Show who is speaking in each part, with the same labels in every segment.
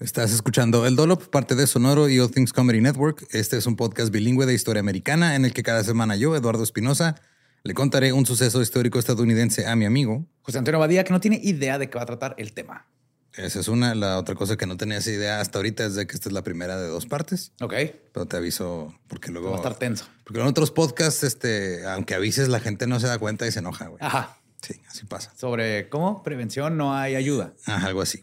Speaker 1: Estás escuchando El Dolop, parte de Sonoro y All Things Comedy Network. Este es un podcast bilingüe de historia americana en el que cada semana yo, Eduardo Espinosa, le contaré un suceso histórico estadounidense a mi amigo.
Speaker 2: José Antonio Badía, que no tiene idea de qué va a tratar el tema.
Speaker 1: Esa es una. La otra cosa que no tenías idea hasta ahorita es de que esta es la primera de dos partes.
Speaker 2: Ok.
Speaker 1: Pero te aviso porque luego...
Speaker 2: Va a estar tenso.
Speaker 1: Porque en otros podcasts, este, aunque avises, la gente no se da cuenta y se enoja, güey.
Speaker 2: Ajá.
Speaker 1: Sí, así pasa.
Speaker 2: Sobre cómo prevención no hay ayuda.
Speaker 1: Ajá, algo así.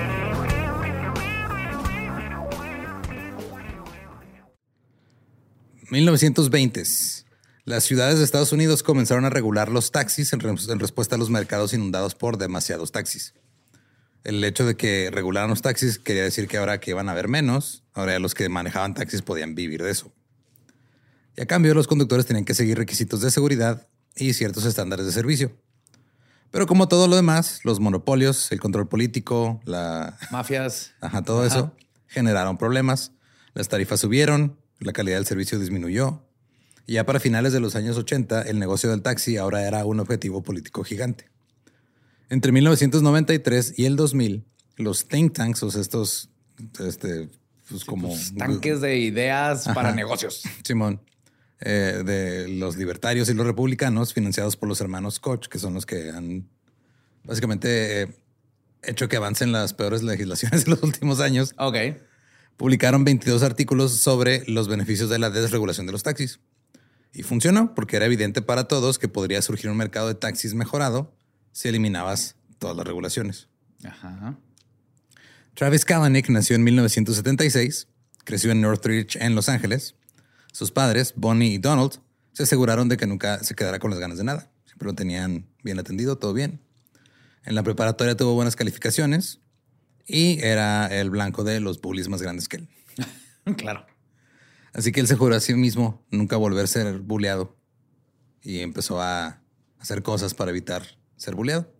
Speaker 1: ...1920s... Las ciudades de Estados Unidos comenzaron a regular los taxis en, re- en respuesta a los mercados inundados por demasiados taxis. El hecho de que regularan los taxis quería decir que ahora que iban a haber menos, ahora ya los que manejaban taxis podían vivir de eso. Y a cambio, los conductores tenían que seguir requisitos de seguridad y ciertos estándares de servicio. Pero como todo lo demás, los monopolios, el control político, la,
Speaker 2: Mafias.
Speaker 1: Ajá, todo eso generaron problemas. Las tarifas subieron, la calidad del servicio disminuyó. Y ya para finales de los años 80, el negocio del taxi ahora era un objetivo político gigante. Entre 1993 y el 2000, los think tanks, o sea, estos, este, pues como...
Speaker 2: Tanques de ideas para negocios.
Speaker 1: Simón, eh, de los libertarios y los republicanos, financiados por los hermanos Koch, que son los que han básicamente eh, hecho que avancen las peores legislaciones de los últimos años,
Speaker 2: Ok.
Speaker 1: Publicaron 22 artículos sobre los beneficios de la desregulación de los taxis. Y funcionó porque era evidente para todos que podría surgir un mercado de taxis mejorado si eliminabas todas las regulaciones.
Speaker 2: Ajá.
Speaker 1: Travis Kalanick nació en 1976, creció en Northridge, en Los Ángeles. Sus padres, Bonnie y Donald, se aseguraron de que nunca se quedara con las ganas de nada. Siempre lo tenían bien atendido, todo bien. En la preparatoria tuvo buenas calificaciones y era el blanco de los bullies más grandes que él.
Speaker 2: Claro.
Speaker 1: Así que él se juró a sí mismo nunca volver a ser bulleado y empezó a hacer cosas para evitar ser bulleado.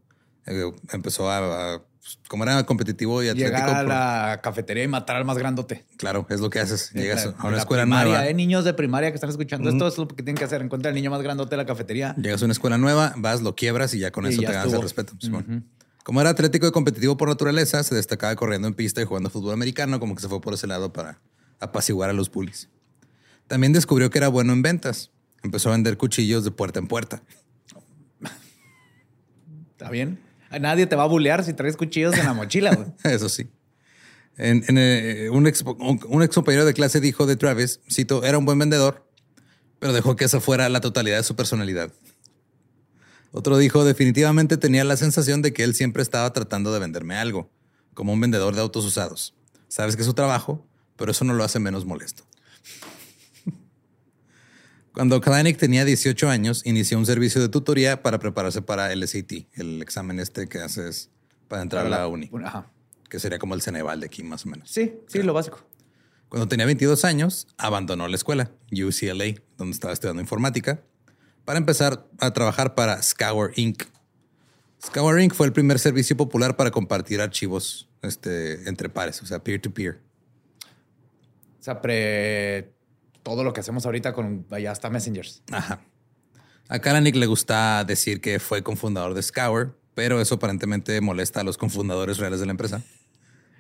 Speaker 1: Eh, empezó a, a- pues, como era competitivo y atlético,
Speaker 3: Llegar a
Speaker 1: pro-
Speaker 3: la cafetería y matar al más grandote.
Speaker 1: claro, es lo que haces. Llegas
Speaker 3: la-
Speaker 1: a una
Speaker 3: la
Speaker 1: escuela
Speaker 3: primaria,
Speaker 1: nueva.
Speaker 3: eh, niños de primaria que están escuchando esto es lo que tienen que hacer. Encuentra al niño más grandote de la cafetería.
Speaker 1: Llegas a una escuela nueva, vas, lo quiebras y ya con
Speaker 3: Y
Speaker 1: eso
Speaker 3: ya
Speaker 1: te ganas el respeto. Simón. Como era atlético y competitivo por naturaleza, se destacaba corriendo en pista y jugando fútbol americano, como que se fue por ese lado para apaciguar a los bullies. También descubrió que era bueno en ventas. Empezó a vender cuchillos de puerta en puerta.
Speaker 3: ¿Está bien? Nadie te va a bullear si traes cuchillos en la mochila. güey.
Speaker 1: Eso sí. En, en, eh, un, ex, un, un ex compañero de clase dijo de Travis, cito, era un buen vendedor, pero dejó que esa fuera la totalidad de su personalidad. Otro dijo, definitivamente tenía la sensación de que él siempre estaba tratando de venderme algo, como un vendedor de autos usados. Sabes que es su trabajo, pero eso no lo hace menos molesto. Cuando Kalanick tenía 18 años, inició un servicio de tutoría para prepararse para el SAT, el examen este que haces para entrar a la uni
Speaker 3: Ajá.
Speaker 1: que sería como el Ceneval de aquí más o menos.
Speaker 3: Sí, sí, lo básico.
Speaker 1: Cuando tenía 22 años, abandonó la escuela, UCLA, donde estaba estudiando informática, para empezar a trabajar para Scour Inc. Scour Inc. fue el primer servicio popular para compartir archivos este, entre pares, o sea, peer-to-peer.
Speaker 3: O sea, pre... todo lo que hacemos ahorita con allá hasta Messengers.
Speaker 1: Ajá. A Kalanick le gusta decir que fue cofundador de Scour, pero eso aparentemente molesta a los cofundadores reales de la empresa.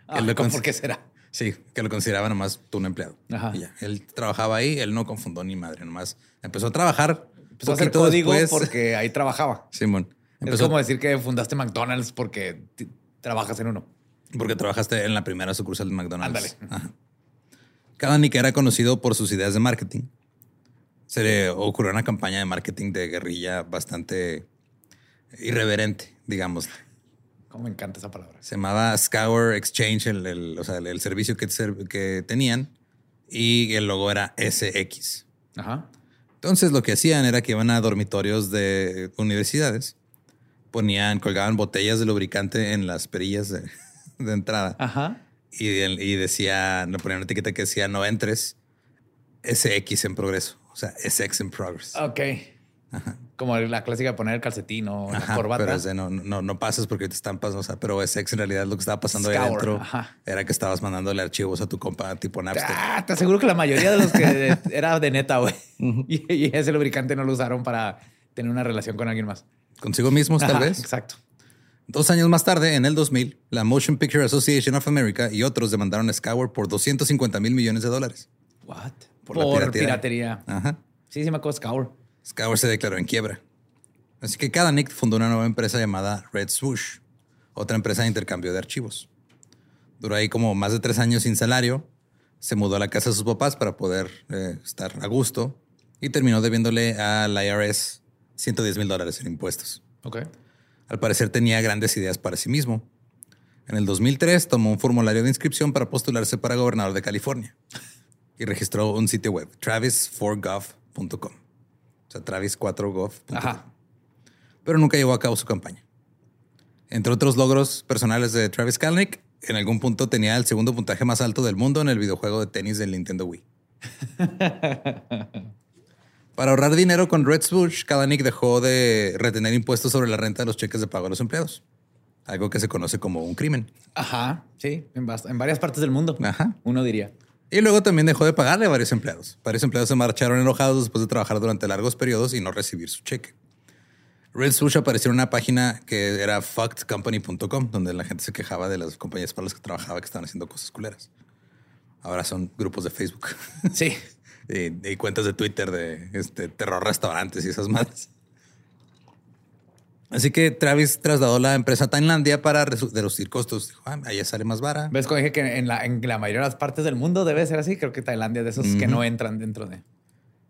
Speaker 3: Ah,
Speaker 1: Él lo
Speaker 3: ¿cómo
Speaker 1: cons-
Speaker 3: ¿Por qué será?
Speaker 1: Sí, que lo consideraba nomás tú un empleado.
Speaker 3: Ajá.
Speaker 1: Y ya. Él trabajaba ahí, él no confundó ni madre, nomás empezó a trabajar.
Speaker 3: Empezó a hacer código
Speaker 1: después.
Speaker 3: porque ahí trabajaba.
Speaker 1: Simón.
Speaker 3: Es como decir que fundaste McDonald's porque trabajas en uno.
Speaker 1: porque trabajaste en la primera sucursal de McDonald's.
Speaker 3: Ándale.
Speaker 1: Kalanick era conocido por sus ideas de marketing. Se le ocurrió una campaña de marketing de guerrilla bastante irreverente, digamos.
Speaker 3: Cómo me encanta esa palabra.
Speaker 1: Se llamaba Scour Exchange, el, el- o sea, el, el servicio que, que tenían, y el logo era SX.
Speaker 3: Ajá.
Speaker 1: Entonces lo que hacían era que iban a dormitorios de universidades, ponían, colgaban botellas de lubricante en las perillas de, de entrada
Speaker 3: Ajá.
Speaker 1: y, y decía, le ponían una etiqueta que decía no entres, SX en progreso, o sea, SX en progress.
Speaker 3: Ok. Como la clásica de poner el calcetín o la corbata.
Speaker 1: pero es de no, no, no pases porque te estampas, o sea, pero SX en realidad lo que estaba pasando ahí adentro
Speaker 3: ajá.
Speaker 1: era que estabas mandándole archivos a tu compa tipo Napster.
Speaker 3: Ah, te aseguro que la mayoría de los que era de neta, güey. y, y ese lubricante no lo usaron para tener una relación con alguien más.
Speaker 1: Consigo mismos, tal vez.
Speaker 3: Exacto.
Speaker 1: Dos años más tarde, en el 2000, la Motion Picture Association of America y otros demandaron a Scour por 250 mil millones de dólares.
Speaker 3: What?
Speaker 1: Por
Speaker 3: Por,
Speaker 1: la piratería.
Speaker 3: piratería.
Speaker 1: Ajá.
Speaker 3: Sí, sí me acuerdo Scour.
Speaker 1: Scour se declaró en quiebra. Así que cada Nick fundó una nueva empresa llamada Red Swoosh, otra empresa de intercambio de archivos. Duró ahí como más de tres años sin salario. Se mudó a la casa de sus papás para poder eh, estar a gusto y terminó debiéndole al IRS 110 mil dólares en impuestos.
Speaker 3: Ok.
Speaker 1: Al parecer tenía grandes ideas para sí mismo. En el 2003 tomó un formulario de inscripción para postularse para gobernador de California y registró un sitio web, travis4gov.com. O sea, travis4gov.com.
Speaker 3: Ajá.
Speaker 1: Pero nunca llevó a cabo su campaña. Entre otros logros personales de Travis Kalanick, en algún punto tenía el segundo puntaje más alto del mundo en el videojuego de tenis del Nintendo Wii. Para ahorrar dinero con Red Swoosh, Kalanick dejó de retener impuestos sobre la renta de los cheques de pago a los empleados. Algo que se conoce como un crimen.
Speaker 3: Ajá. Sí, en, en varias partes del mundo.
Speaker 1: Ajá.
Speaker 3: Uno diría.
Speaker 1: Y luego también dejó de pagarle a varios empleados. Varios empleados se marcharon enojados después de trabajar durante largos periodos y no recibir su cheque. Red Swoosh apareció en una página que era fuckedcompany.com, donde la gente se quejaba de las compañías para las que trabajaba que estaban haciendo cosas culeras. Ahora son grupos de Facebook
Speaker 3: Sí.
Speaker 1: y, y cuentas de Twitter de este, terror restaurantes y esas madres. Así que Travis trasladó la empresa a Tailandia para reducir costos. Dijo, ah, allá sale más vara.
Speaker 3: ¿Ves cómo dije que en la, en la mayoría de las partes del mundo debe ser así? Creo que Tailandia es de esos que no entran dentro de...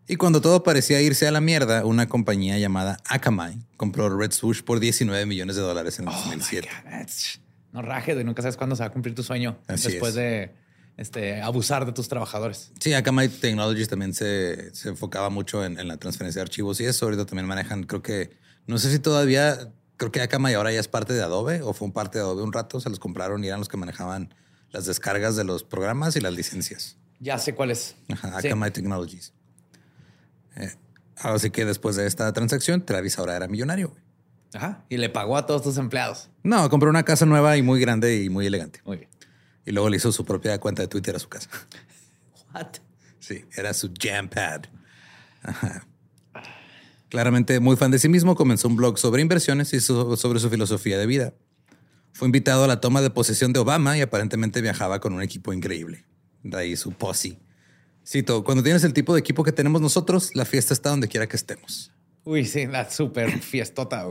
Speaker 1: Y cuando todo parecía irse a la mierda, una compañía llamada Akamai compró Red Swoosh por 19 millones de dólares en el
Speaker 3: Oh, my
Speaker 1: 2007.
Speaker 3: God. It's- No rajes, güey. Nunca sabes cuándo se va a cumplir tu sueño
Speaker 1: Así
Speaker 3: después
Speaker 1: es.
Speaker 3: de este, abusar de tus trabajadores.
Speaker 1: Sí, Akamai Technologies también se, se enfocaba mucho en, en la transferencia de archivos y eso. Ahorita también manejan, creo que, no sé si todavía, creo que Akamai ahora ya es parte de Adobe o fue parte de Adobe un rato. Se los compraron y eran los que manejaban las descargas de los programas y las licencias.
Speaker 3: Ya sé cuál es.
Speaker 1: Ajá,
Speaker 3: Sí.
Speaker 1: Akamai Technologies. Eh, así que después de esta transacción, Travis ahora era millonario.
Speaker 3: Ajá. Y le pagó a todos tus empleados.
Speaker 1: No, compró una casa nueva y muy grande y muy elegante.
Speaker 3: Muy bien.
Speaker 1: Y luego le hizo su propia cuenta de Twitter a su casa.
Speaker 3: What?
Speaker 1: Sí, era su jam pad. Ajá. Claramente muy fan de sí mismo, comenzó un blog sobre inversiones y so- sobre su filosofía de vida. Fue invitado a la toma de posesión de Obama y aparentemente viajaba con un equipo increíble. De ahí su posse. Cito, cuando tienes el tipo de equipo que tenemos nosotros, la fiesta está donde quiera que estemos.
Speaker 3: Uy, sí, la super fiestota.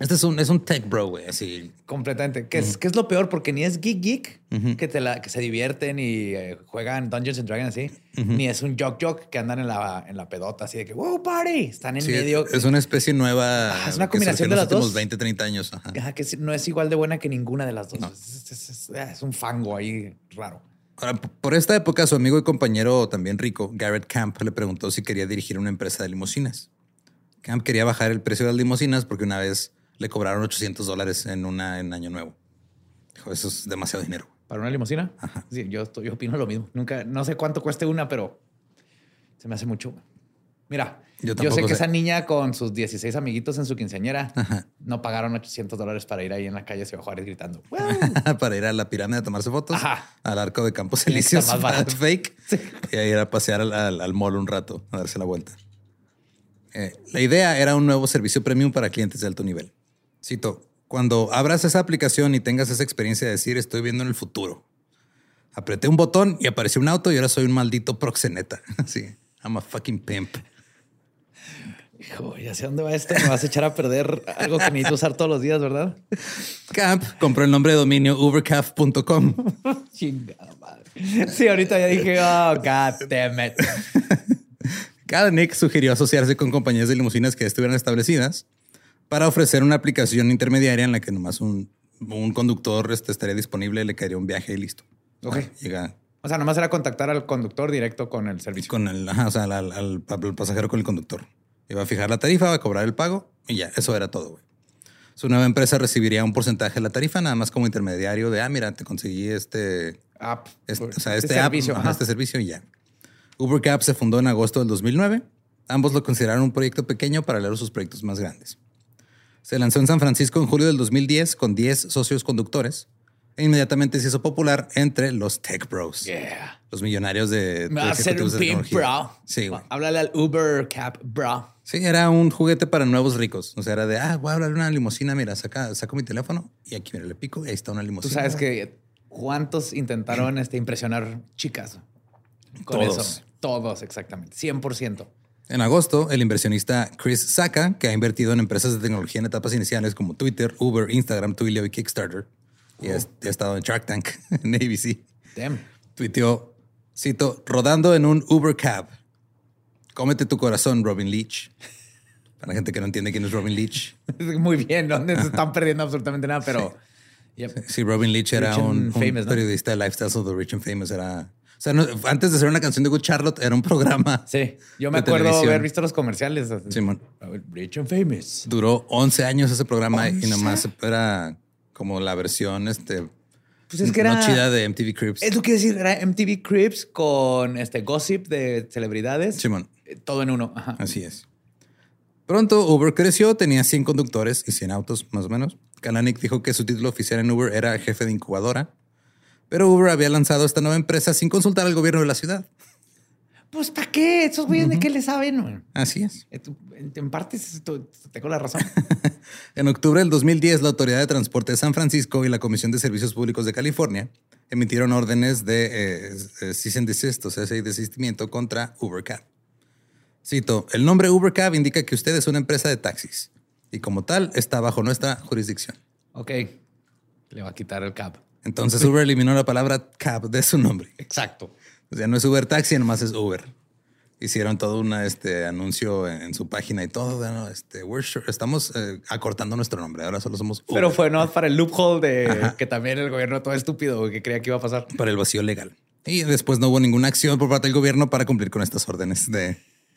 Speaker 1: Este es un, es un tech bro, güey, así.
Speaker 3: Completamente. Que es, que es lo peor porque ni es geek geek que, te la, que se divierten y eh, juegan Dungeons and Dragons así, ni es un jock jock que andan en la, en la pedota así de que wow party. Están en
Speaker 1: Sí,
Speaker 3: medio.
Speaker 1: es una especie nueva.
Speaker 3: Ah, es una combinación de las dos.
Speaker 1: últimos 20, 30 años. Ajá.
Speaker 3: Ajá, que no es igual de buena que ninguna de las dos. Es, es- un fango ahí raro.
Speaker 1: Ahora, por esta época, su amigo y compañero también rico, Garrett Camp, le preguntó si quería dirigir una empresa de limusinas. Camp quería bajar el precio de las limusinas porque una vez le cobraron 800 dólares en una en Año Nuevo. Dijo, eso es demasiado dinero.
Speaker 3: ¿Para una limusina? Sí, yo, estoy- yo opino lo mismo. Nunca, no sé cuánto cueste una, pero se me hace mucho. Mira,
Speaker 1: Yo
Speaker 3: sé que
Speaker 1: sé.
Speaker 3: esa niña con sus 16 amiguitos en su quinceañera no pagaron 800 dólares para ir ahí en la calle Ciudad Juárez gritando. "¡Wow!".
Speaker 1: para ir a la pirámide a tomarse fotos,
Speaker 3: Ajá.
Speaker 1: al arco de Campos Elíseos, fake, y a ir a pasear al, al- al mall un rato, a darse la vuelta. Eh, la idea era un nuevo servicio premium para clientes de alto nivel. Cito, cuando abras esa aplicación y tengas esa experiencia de decir estoy viendo en el futuro. Apreté un botón y apareció un auto y ahora soy un maldito proxeneta. Sí, I'm a fucking pimp.
Speaker 3: Hijo, ya sé dónde va esto. Me vas a echar a perder algo que necesito usar todos los días, ¿verdad?
Speaker 1: Camp compró el nombre de dominio ubercaf.com.
Speaker 3: Chingada madre. Sí, ahorita ya dije, oh, God damn it.
Speaker 1: Kalanick sugirió asociarse con compañías de limusinas que ya estuvieran establecidas para ofrecer una aplicación intermediaria en la que nomás un, un conductor este, estaría disponible, le caería un viaje y listo.
Speaker 3: Ok.
Speaker 1: Ah, Llega
Speaker 3: O sea, nomás era contactar al conductor directo con el servicio.
Speaker 1: con el, ajá, o sea, al, al- al- al pasajero con el conductor. Iba a fijar la tarifa, va a cobrar el pago y ya, eso era todo. güey. Su nueva empresa recibiría un porcentaje de la tarifa, nada más como intermediario de, ah, mira, te conseguí este,
Speaker 3: App.
Speaker 1: este, o sea, este, app,
Speaker 3: servicio.
Speaker 1: ajá,
Speaker 3: ajá.
Speaker 1: este servicio y ya. UberCap se fundó en agosto del 2009. Ambos lo consideraron un proyecto pequeño paralelo a sus proyectos más grandes. Se lanzó en San Francisco en julio del 2010 con 10 socios conductores e inmediatamente se hizo popular entre los tech bros,
Speaker 3: Yeah.
Speaker 1: los millonarios de,
Speaker 3: Me va a hacer un pimp, bro.
Speaker 1: Sí, güey.
Speaker 3: Háblale al Uber Cap, bro.
Speaker 1: Sí, era un juguete para nuevos ricos. O sea, era de, ah, voy a hablar de una limusina, mira, saca, saco mi teléfono y aquí, mira, le pico y ahí está una
Speaker 3: Tú
Speaker 1: limusina.
Speaker 3: sabes que cuántos intentaron este, impresionar chicas con
Speaker 1: Todos.
Speaker 3: eso. Todos, exactamente. 100%.
Speaker 1: En agosto, el inversionista Chris Saka, que ha invertido en empresas de tecnología en etapas iniciales como Twitter, Uber, Instagram, Twilio y Kickstarter, y ha, ha estado en Shark Tank en ABC,
Speaker 3: Damn.
Speaker 1: tuiteó, cito, rodando en un Uber Cab. Cómete tu corazón, Robin Leach. Para la gente que no entiende quién es Robin Leach.
Speaker 3: Muy bien, no se están perdiendo absolutamente nada, pero... Yep.
Speaker 1: Sí, Robin Leach era
Speaker 3: Rich
Speaker 1: un, un
Speaker 3: Famous, ¿no?
Speaker 1: periodista de Lifestyles of the Rich and Famous. Era, o sea, no- antes de ser una canción de Good Charlotte, era un programa.
Speaker 3: Sí, yo me acuerdo
Speaker 1: televisión.
Speaker 3: haber visto los comerciales.
Speaker 1: Simón.
Speaker 3: Rich and famous.
Speaker 1: Duró 11 años ese programa y
Speaker 3: 11.
Speaker 1: nomás era como la versión este,
Speaker 3: Pues es que era...
Speaker 1: no chida de MTV Cribs.
Speaker 3: Es lo que decir, era MTV Cribs con este gossip de celebridades.
Speaker 1: Simón,
Speaker 3: Eh, Todo en uno. Ajá.
Speaker 1: así es. Pronto Uber creció, tenía 100 conductores y 100 autos más o menos. Kalanick dijo que su título oficial en Uber era jefe de incubadora, pero Uber había lanzado esta nueva empresa sin consultar al gobierno de la ciudad.
Speaker 3: Pues, ¿para qué? ¿Esos güeyes de qué le saben?
Speaker 1: Así es.
Speaker 3: Eh, En en parte tengo la razón.
Speaker 1: En octubre del 2010, la Autoridad de Transporte de San Francisco y la Comisión de Servicios Públicos de California emitieron órdenes de eh, eh, cease and desist, o sea, ese desistimiento contra UberCab. Cito, el nombre UberCab indica que usted es una empresa de taxis y como tal está bajo nuestra jurisdicción.
Speaker 3: ok. Le va a quitar el cap.
Speaker 1: Entonces Uber eliminó la palabra cab de su nombre.
Speaker 3: Exacto.
Speaker 1: O sea, no es Uber Taxi, nomás es Uber. Hicieron todo un este, anuncio en, en su página y todo. bueno, este, we're sure- estamos eh, acortando nuestro nombre. Ahora solo somos Uber.
Speaker 3: Pero fue no para el loophole de
Speaker 1: Ajá.
Speaker 3: que también el gobierno todo estúpido que creía que iba a pasar.
Speaker 1: para el vacío legal. Y después no hubo ninguna acción por parte del gobierno para cumplir con estas órdenes de.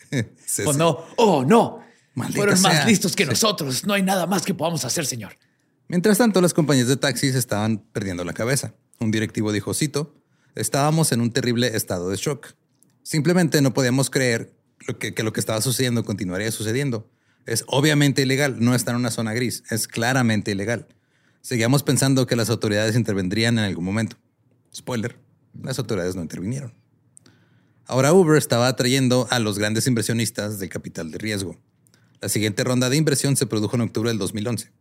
Speaker 3: Pues no. Oh, no.
Speaker 1: Maldita
Speaker 3: Fueron
Speaker 1: sea.
Speaker 3: más listos que
Speaker 1: Sí.
Speaker 3: nosotros. No hay nada más que podamos hacer, señor.
Speaker 1: Mientras tanto, las compañías de taxis estaban perdiendo la cabeza. Un directivo dijo, cito, Estábamos en un terrible estado de shock. Simplemente no podíamos creer que, que lo que estaba sucediendo continuaría sucediendo. Es obviamente ilegal, no está en una zona gris, es claramente ilegal. Seguíamos pensando que las autoridades intervendrían en algún momento. Spoiler, las autoridades no intervinieron. Ahora Uber estaba atrayendo a los grandes inversionistas del capital de riesgo. La siguiente ronda de inversión se produjo en octubre del 2011.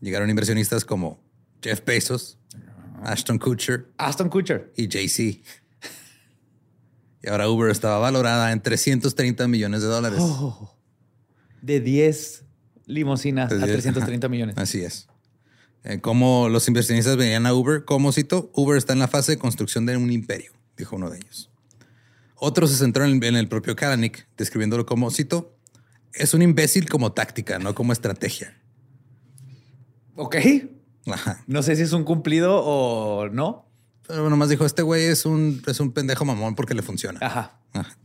Speaker 1: Llegaron inversionistas como Jeff Bezos, Ashton Kutcher
Speaker 3: Aston Kutcher.
Speaker 1: y Jay-Z. Y ahora Uber estaba valorada en 330 millones de dólares.
Speaker 3: Oh. De 10 limosinas
Speaker 1: De
Speaker 3: a
Speaker 1: 10,
Speaker 3: 330
Speaker 1: ajá.
Speaker 3: millones.
Speaker 1: Así es. Eh, como los inversionistas venían a Uber, como cito, Uber está en la fase de construcción de un imperio, dijo uno de ellos. Otro se centró en, en el propio Kalanick, describiéndolo como, cito, es un imbécil como táctica, no como estrategia.
Speaker 3: Ok.
Speaker 1: Ajá.
Speaker 3: No sé si es un cumplido o no.
Speaker 1: Pero nomás dijo, este güey es un, es un pendejo mamón porque le funciona.
Speaker 3: Ajá.
Speaker 1: Ajá.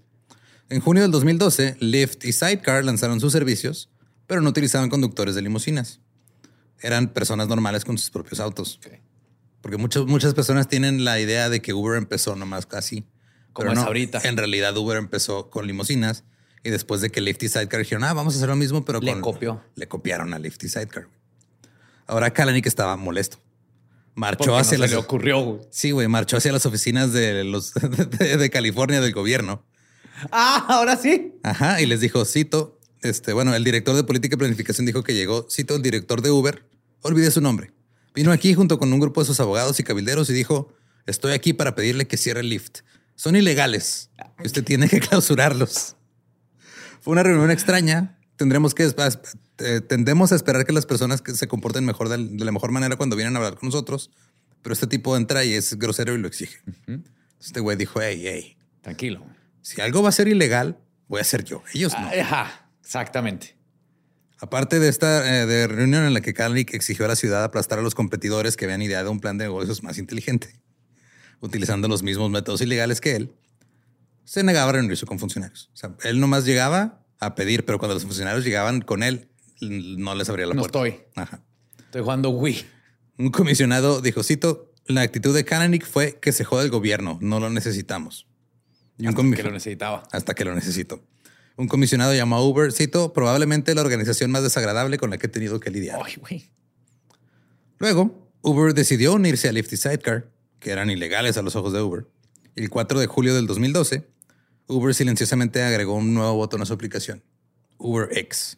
Speaker 1: En junio del 2012, Lyft y Sidecar lanzaron sus servicios, pero no utilizaban conductores de limusinas. Eran personas normales con sus propios autos.
Speaker 3: Ok.
Speaker 1: Porque muchas muchas personas tienen la idea de que Uber empezó nomás casi.
Speaker 3: Como es ahorita.
Speaker 1: En realidad Uber empezó con limusinas y después de que Lyft y Sidecar dijeron, ah, vamos a hacer lo mismo, pero
Speaker 3: Le
Speaker 1: con-
Speaker 3: copió.
Speaker 1: Le copiaron a Lyft y Sidecar. Ahora Kalanick estaba molesto. Marchó
Speaker 3: Porque no
Speaker 1: hacia
Speaker 3: se
Speaker 1: las...
Speaker 3: le ocurrió. güey.
Speaker 1: Sí, güey, marchó hacia las oficinas de, los, de, de California del gobierno.
Speaker 3: Ah, ahora sí.
Speaker 1: Ajá, y les dijo, cito, este, bueno, el director de política y planificación dijo que llegó, cito, el director de Uber, olvidé su nombre. Vino aquí junto con un grupo de sus abogados y cabilderos y dijo, estoy aquí para pedirle que cierre el Lyft. Son ilegales. y Usted tiene que clausurarlos. Fue una reunión extraña. Tendremos que eh, tendemos a esperar que las personas que se comporten mejor de, de la mejor manera cuando vienen a hablar con nosotros, pero este tipo entra y es grosero y lo exige. Este güey dijo, hey, hey,
Speaker 3: Tranquilo.
Speaker 1: si algo va a ser ilegal, voy a ser yo. Ellos no.
Speaker 3: Ajá. Exactamente.
Speaker 1: Aparte de esta eh, de reunión en la que Kalanick exigió a la ciudad aplastar a los competidores que habían ideado un plan de negocios más inteligente, utilizando los mismos métodos ilegales que él, se negaba a reunirse con funcionarios. O sea, él nomás llegaba a pedir, pero cuando los funcionarios llegaban con él, no les abría la
Speaker 3: No
Speaker 1: puerta.
Speaker 3: estoy.
Speaker 1: Ajá.
Speaker 3: Estoy jugando Wii.
Speaker 1: Un comisionado dijo, cito, la actitud de Kalanick fue que se joda el gobierno, no lo necesitamos. Y un
Speaker 3: Que lo necesitaba.
Speaker 1: hasta que lo necesito. Un comisionado llamó a Uber, cito, probablemente la organización más desagradable con la que he tenido que lidiar.
Speaker 3: Ay, güey.
Speaker 1: Luego, Uber decidió unirse a Lyft y Sidecar, que eran ilegales a los ojos de Uber. El 4 de julio del 2012, Uber silenciosamente agregó un nuevo botón a su aplicación, Uber X,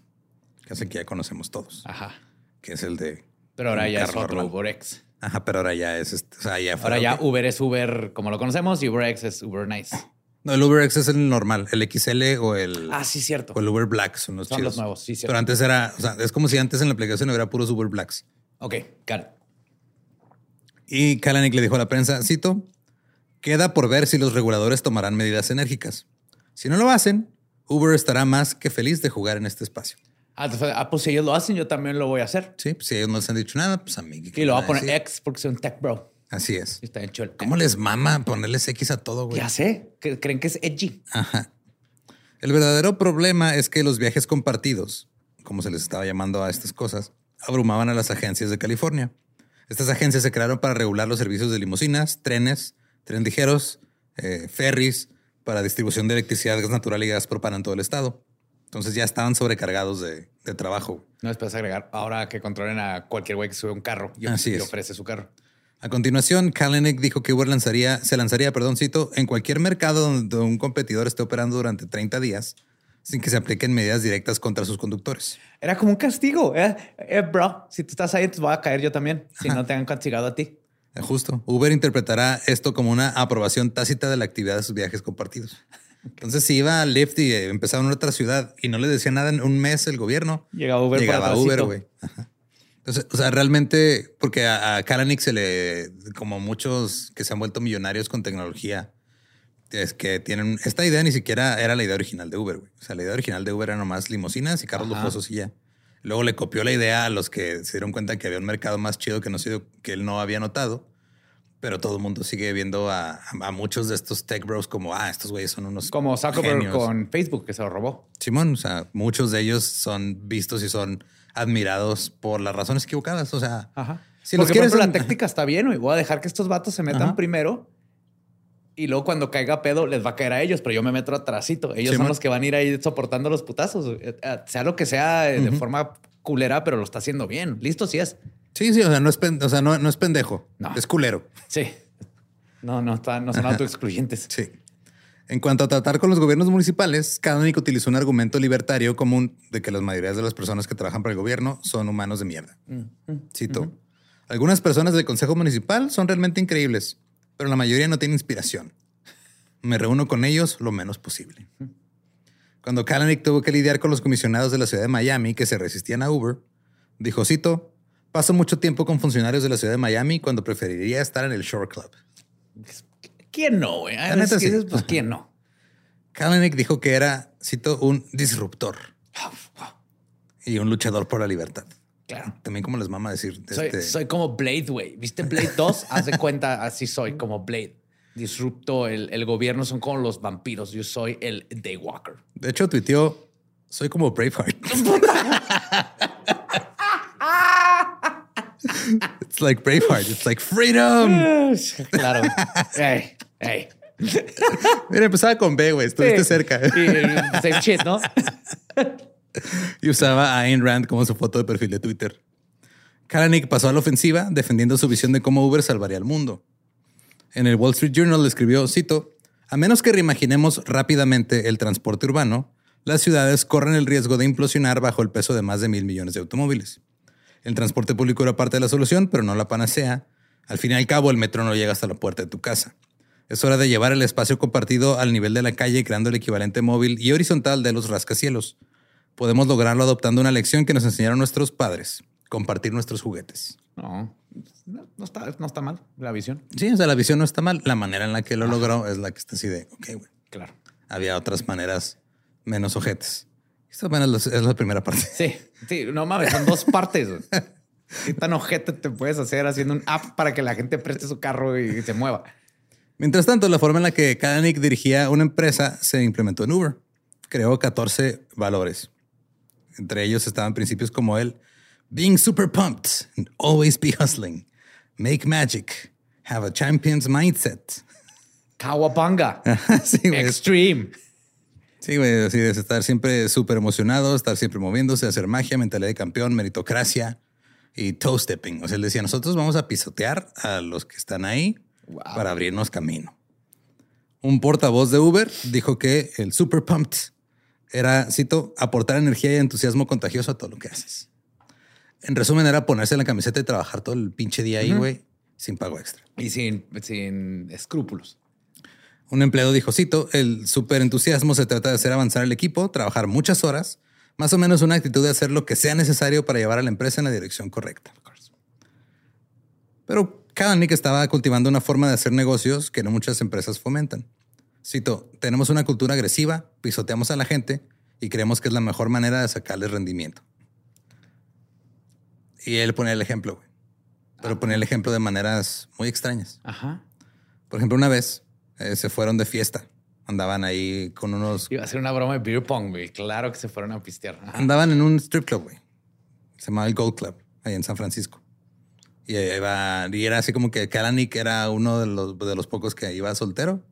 Speaker 1: que hace que ya conocemos todos,
Speaker 3: Ajá.
Speaker 1: que es el de...
Speaker 3: Pero ahora ya es otro
Speaker 1: normal.
Speaker 3: UberX.
Speaker 1: Ajá, pero ahora ya es, este, o sea, ya
Speaker 3: Ahora ya
Speaker 1: que-
Speaker 3: Uber es Uber como lo conocemos y UberX es Uber Nice.
Speaker 1: No, el Uber X es el normal, el XL o el...
Speaker 3: Ah, sí, cierto.
Speaker 1: o el Uber Black son los
Speaker 3: Son
Speaker 1: chidos.
Speaker 3: los nuevos, sí, cierto.
Speaker 1: Pero antes era, o sea, es como si antes en la aplicación hubiera puros Uber Blacks.
Speaker 3: Ok, it.
Speaker 1: Y Kalanick le dijo a la prensa, cito, queda por ver si los reguladores tomarán medidas enérgicas. Si no lo hacen, Uber estará más que feliz de jugar en este espacio.
Speaker 3: Ah, entonces, ah, pues si ellos lo hacen, yo también lo voy a hacer.
Speaker 1: Sí, pues si ellos no les han dicho nada, pues a mí. ¿qué
Speaker 3: Y lo
Speaker 1: van
Speaker 3: a poner
Speaker 1: decir?
Speaker 3: X porque soy un tech bro.
Speaker 1: Así es.
Speaker 3: Y Está hecho el
Speaker 1: ¿Cómo les mama ponerles X a todo, güey?
Speaker 3: Ya sé. Creen que es edgy.
Speaker 1: Ajá. El verdadero problema es que los viajes compartidos, como se les estaba llamando a estas cosas, abrumaban a las agencias de California. Estas agencias se crearon para regular los servicios de limusinas, trenes, trenes ligeros, eh, ferries, para distribución de electricidad, gas natural y gas propano en todo el estado. Entonces ya estaban sobrecargados de, de trabajo.
Speaker 3: No les puedes agregar ahora que controlen a cualquier güey que sube un carro y,
Speaker 1: Así
Speaker 3: y
Speaker 1: es.
Speaker 3: ofrece su carro.
Speaker 1: A continuación, Kalanick dijo que Uber lanzaría, se lanzaría, perdón, cito, en cualquier mercado donde un competidor esté operando durante 30 días sin que se apliquen medidas directas contra sus conductores.
Speaker 3: Era como un castigo. Eh, Eh, bro, si tú estás ahí, te voy a caer yo también. Si no te han castigado a ti.
Speaker 1: Eh, Justo. Uber interpretará esto como una aprobación tácita de la actividad de sus viajes compartidos. Entonces, si iba a Lyft y eh, empezaba en otra ciudad y no le decía nada en un mes el gobierno,
Speaker 3: Llegaba Uber
Speaker 1: llegaba. Uber, güey. Entonces, o sea, realmente, porque a, a Kalanick se le, como muchos que se han vuelto millonarios con tecnología, es que tienen esta idea ni siquiera era la idea original de Uber, güey. O sea, la idea original de Uber era nomás limusinas y carros lujosos y ya. Luego le copió la idea a los que se dieron cuenta que había un mercado más chido que, no se dio- que él no había notado. Pero todo el mundo sigue viendo a, a muchos de estos tech bros como, ah, estos güeyes son unos
Speaker 3: Como Zuckerberg
Speaker 1: genios".
Speaker 3: con Facebook, que se lo robó.
Speaker 1: Simón, o sea, muchos de ellos son vistos y son admirados por las razones equivocadas. O sea,
Speaker 3: Ajá.
Speaker 1: si los
Speaker 3: Porque, por
Speaker 1: quieres
Speaker 3: ejemplo,
Speaker 1: en-
Speaker 3: la táctica está bien, güey. Voy a dejar que estos vatos se metan
Speaker 1: Ajá.
Speaker 3: primero Y luego cuando caiga pedo les va a caer a ellos, pero yo me meto atrásito. Ellos
Speaker 1: Sí,
Speaker 3: son
Speaker 1: man.
Speaker 3: los que van a ir ahí soportando los putazos. Eh, eh, Sea lo que sea eh, de forma culera, pero lo está haciendo bien. Listo, sí es.
Speaker 1: Sí, sí, o sea, no es, o sea, no, no es pendejo.
Speaker 3: No.
Speaker 1: Es culero.
Speaker 3: Sí. No, no, está, no son autoexcluyentes.
Speaker 1: Sí. En cuanto a tratar con los gobiernos municipales, Kalanick utilizó un argumento libertario común de que las mayorías de las personas que trabajan para el gobierno son humanos de mierda. Cito. Algunas personas del Consejo Municipal son realmente increíbles, pero la mayoría no tiene inspiración. Me reúno con ellos lo menos posible. Cuando Kalanick tuvo que lidiar con los comisionados de la ciudad de Miami que se resistían a Uber, dijo, cito, paso mucho tiempo con funcionarios de la ciudad de Miami cuando preferiría estar en el Shore Club.
Speaker 3: ¿Quién no, güey?
Speaker 1: La neta, sí.
Speaker 3: Pues quién no.
Speaker 1: Kalanick dijo que era, cito, un disruptor y un luchador por la libertad.
Speaker 3: Claro.
Speaker 1: También como les mama decir.
Speaker 3: Soy,
Speaker 1: este,
Speaker 3: soy como Blade, güey. ¿Viste Blade 2? Haz de cuenta, así soy, como Blade. Disrupto el, el gobierno, son como los vampiros. Yo soy el Daywalker.
Speaker 1: De hecho, tuiteó, soy como Braveheart. It's like Braveheart. It's like freedom.
Speaker 3: Claro. Ey, ey.
Speaker 1: Mira, empezaba con B, güey. Estuviste
Speaker 3: Sí.
Speaker 1: cerca.
Speaker 3: Y, same shit, ¿no?
Speaker 1: y usaba a Ayn Rand como su foto de perfil de Twitter. Kalanick pasó a la ofensiva defendiendo su visión de cómo Uber salvaría al mundo. En el Wall Street Journal escribió, cito, a menos que reimaginemos rápidamente el transporte urbano, las ciudades corren el riesgo de implosionar bajo el peso de más de mil millones de automóviles. El transporte público era parte de la solución, pero no la panacea. Al fin y al cabo, el metro no llega hasta la puerta de tu casa. Es hora de llevar el espacio compartido al nivel de la calle, creando el equivalente móvil y horizontal de los rascacielos. Podemos lograrlo adoptando una lección que nos enseñaron nuestros padres, compartir nuestros juguetes.
Speaker 3: No, no, está, no está mal la visión.
Speaker 1: Sí, o sea, la visión no está mal. La manera en la que lo logró es la que está así de, ok, güey.
Speaker 3: Claro.
Speaker 1: Había otras maneras menos ojetes. Esta apenas es la primera parte.
Speaker 3: Sí, sí, no mames, son dos partes. ¿Qué tan ojete te puedes hacer haciendo un app para que la gente preste su carro y se mueva?
Speaker 1: Mientras tanto, la forma en la que Kalanick dirigía una empresa se implementó en Uber. Creó 14 valores. Entre ellos estaban principios como el being super pumped and always be hustling, make magic, have a champion's mindset.
Speaker 3: Kawabanga.
Speaker 1: sí.
Speaker 3: Extreme.
Speaker 1: Sí, güey, así de estar siempre súper emocionado, estar siempre moviéndose, hacer magia, mentalidad de campeón, meritocracia y toe stepping. O sea, él decía, nosotros vamos a pisotear a los que están ahí
Speaker 3: Wow.
Speaker 1: para abrirnos camino. Un portavoz de Uber dijo que el super pumped era, cito, aportar energía y entusiasmo contagioso a todo lo que haces. En resumen, era ponerse la camiseta y trabajar todo el pinche día ahí, güey, sin pago extra.
Speaker 3: Y sin, sin escrúpulos.
Speaker 1: Un empleado dijo, cito, el super entusiasmo se trata de hacer avanzar el equipo, trabajar muchas horas, más o menos una actitud de hacer lo que sea necesario para llevar a la empresa en la dirección correcta. Pero Kalanick estaba cultivando una forma de hacer negocios que no muchas empresas fomentan. Cito, tenemos una cultura agresiva, pisoteamos a la gente y creemos que es la mejor manera de sacarles rendimiento. Y él pone el ejemplo, güey. Pero pone el ejemplo de maneras muy extrañas.
Speaker 3: Ajá.
Speaker 1: Por ejemplo, una vez eh, se fueron de fiesta. Andaban ahí con unos...
Speaker 3: Iba a ser una broma de beer pong, güey. Claro que se fueron a pistear. Ajá.
Speaker 1: Andaban en un strip club, güey. Se llamaba el Gold Club, ahí en San Francisco. Y, ahí iba, y era así como que Kalanick era uno de los, de los pocos que iba soltero.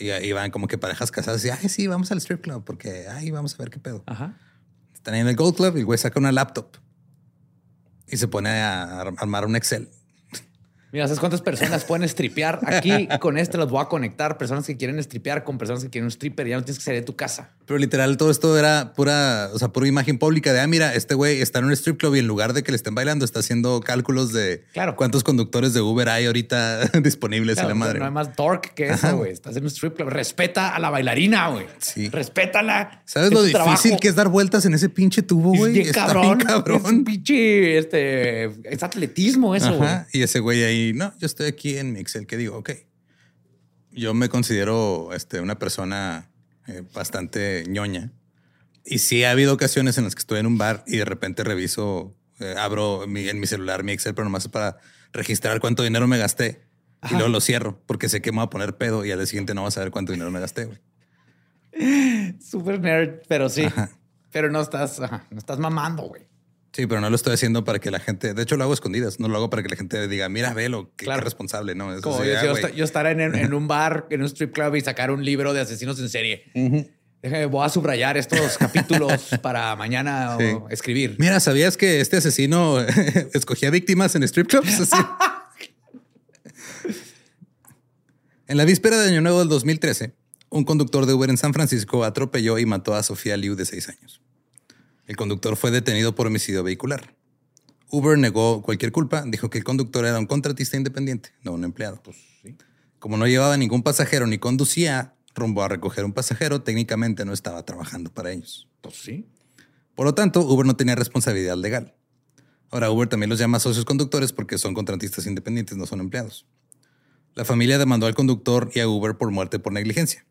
Speaker 1: Y ahí iban como que parejas casadas y, ay, sí, vamos al strip club porque, ay, vamos a ver qué pedo.
Speaker 3: Ajá.
Speaker 1: Están ahí en el Gold Club y el güey saca una laptop y se pone a ar- armar un Excel.
Speaker 3: Mira, ¿sabes cuántas personas pueden stripear? Aquí con este los voy a conectar. Personas que quieren stripear con personas que quieren un stripper. Ya no tienes que salir de tu casa.
Speaker 1: Pero literal, todo esto era pura, o sea, pura imagen pública de, ah, mira, este güey está en un strip club y en lugar de que le estén bailando, está haciendo cálculos de
Speaker 3: Claro.
Speaker 1: cuántos conductores de Uber hay ahorita disponibles
Speaker 3: Claro,
Speaker 1: y la madre.
Speaker 3: No hay más dork que eso, güey. Estás en un strip club. Respeta a la bailarina, güey.
Speaker 1: Sí.
Speaker 3: Respétala.
Speaker 1: ¿Sabes
Speaker 3: Es
Speaker 1: lo difícil
Speaker 3: trabajo.
Speaker 1: que es dar vueltas en ese pinche tubo,
Speaker 3: Es
Speaker 1: güey?
Speaker 3: bien
Speaker 1: Está
Speaker 3: cabrón.
Speaker 1: bien
Speaker 3: Es un
Speaker 1: cabrón.
Speaker 3: pinche, este, es atletismo eso, güey.
Speaker 1: Y ese güey ahí, no, yo estoy aquí en mi Excel que digo, ok, yo me considero este, una persona eh, bastante ñoña. Y sí ha habido ocasiones en las que estoy en un bar y de repente reviso, eh, abro mi- en mi celular mi Excel, pero nomás para registrar cuánto dinero me gasté. Y luego lo cierro porque sé que me voy a poner pedo y al día siguiente no vas a saber cuánto dinero me gasté, güey.
Speaker 3: Super nerd, pero sí. Pero no estás, ajá, no estás mamando, güey.
Speaker 1: Sí, pero no lo estoy haciendo para que la gente, de hecho lo hago a escondidas, no lo hago para que la gente diga, mira, velo, qué,
Speaker 3: Claro.
Speaker 1: qué responsable, ¿no? Es
Speaker 3: Como
Speaker 1: así,
Speaker 3: yo,
Speaker 1: ah,
Speaker 3: yo estar en, en un bar, en un strip club y sacar un libro de asesinos en serie. Déjame, voy a subrayar estos capítulos para mañana o escribir.
Speaker 1: Mira, ¿sabías que este asesino escogía víctimas en strip clubs? Así. en la víspera de Año Nuevo del 2013, un conductor de Uber en San Francisco atropelló y mató a Sofía Liu de seis años. El conductor fue detenido por homicidio vehicular. Uber negó cualquier culpa, dijo que el conductor era un contratista independiente, no un empleado.
Speaker 3: Pues sí.
Speaker 1: Como no llevaba ningún pasajero ni conducía rumbo a recoger un pasajero, técnicamente no estaba trabajando para ellos.
Speaker 3: Pues sí.
Speaker 1: Por lo tanto, Uber no tenía responsabilidad legal. Ahora, Uber también los llama socios conductores porque son contratistas independientes, no son empleados. La familia demandó al conductor y a Uber por muerte por negligencia,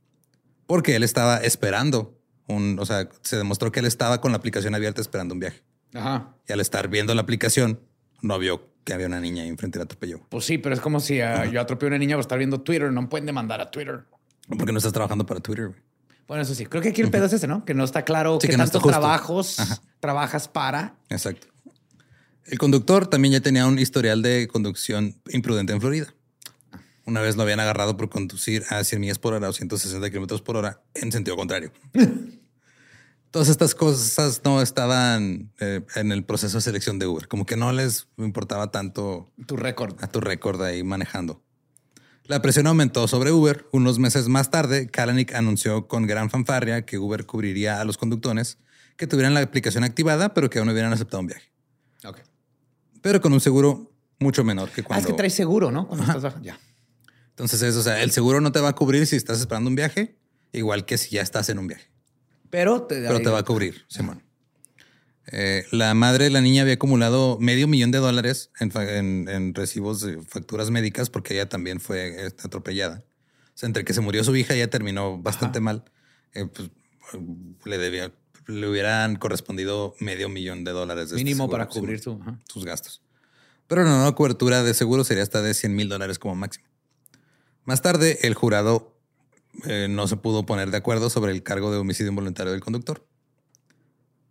Speaker 1: porque él estaba esperando un, o sea, se demostró que él estaba con la aplicación abierta esperando un viaje.
Speaker 3: Ajá.
Speaker 1: Y al estar viendo la aplicación, no vio que había una niña ahí enfrente y la atropelló.
Speaker 3: Pues sí, pero es como si ah, yo atropellé a una niña por estar viendo Twitter. No pueden demandar a Twitter.
Speaker 1: Porque no estás trabajando para Twitter. güey.
Speaker 3: Bueno, eso sí. Creo que aquí el pedo es ese, ¿no? Que no está claro
Speaker 1: Sí,
Speaker 3: qué
Speaker 1: que
Speaker 3: tantos trabajos trabajas para.
Speaker 1: Exacto. El conductor también ya tenía un historial de conducción imprudente en Florida. Una vez lo habían agarrado por conducir a 100 millas por hora o 160 kilómetros por hora en sentido contrario. Todas estas cosas no estaban eh, en el proceso de selección de Uber, como que no les importaba tanto
Speaker 3: Tu récord.
Speaker 1: a tu récord ahí manejando. La presión aumentó sobre Uber. Unos meses más tarde, Kalanick anunció con gran fanfarria que Uber cubriría a los conductores que tuvieran la aplicación activada, pero que aún no hubieran aceptado un viaje.
Speaker 3: Ok.
Speaker 1: Pero con un seguro mucho menor que
Speaker 3: Ah,
Speaker 1: cuando...
Speaker 3: es que traes seguro, ¿no? Cuando estás baja- Ya.
Speaker 1: Entonces es, o sea, el seguro no te va a cubrir si estás esperando un viaje, igual que si ya estás en un viaje.
Speaker 3: Pero te,
Speaker 1: Pero te va a cubrir, Simón. Eh, la madre de la niña había acumulado medio millón de dólares en, fa- en- en recibos de facturas médicas porque ella también fue eh, atropellada. O sea, entre que se murió su hija, ella terminó bastante mal. Eh, pues, le debía, le hubieran correspondido medio millón de dólares. de este
Speaker 3: Mínimo
Speaker 1: seguro,
Speaker 3: para cubrir su.
Speaker 1: sus gastos. Pero la nueva cobertura de seguro sería hasta de 100 mil dólares como máximo. Más tarde, el jurado eh, no se pudo poner de acuerdo sobre el cargo de homicidio involuntario del conductor.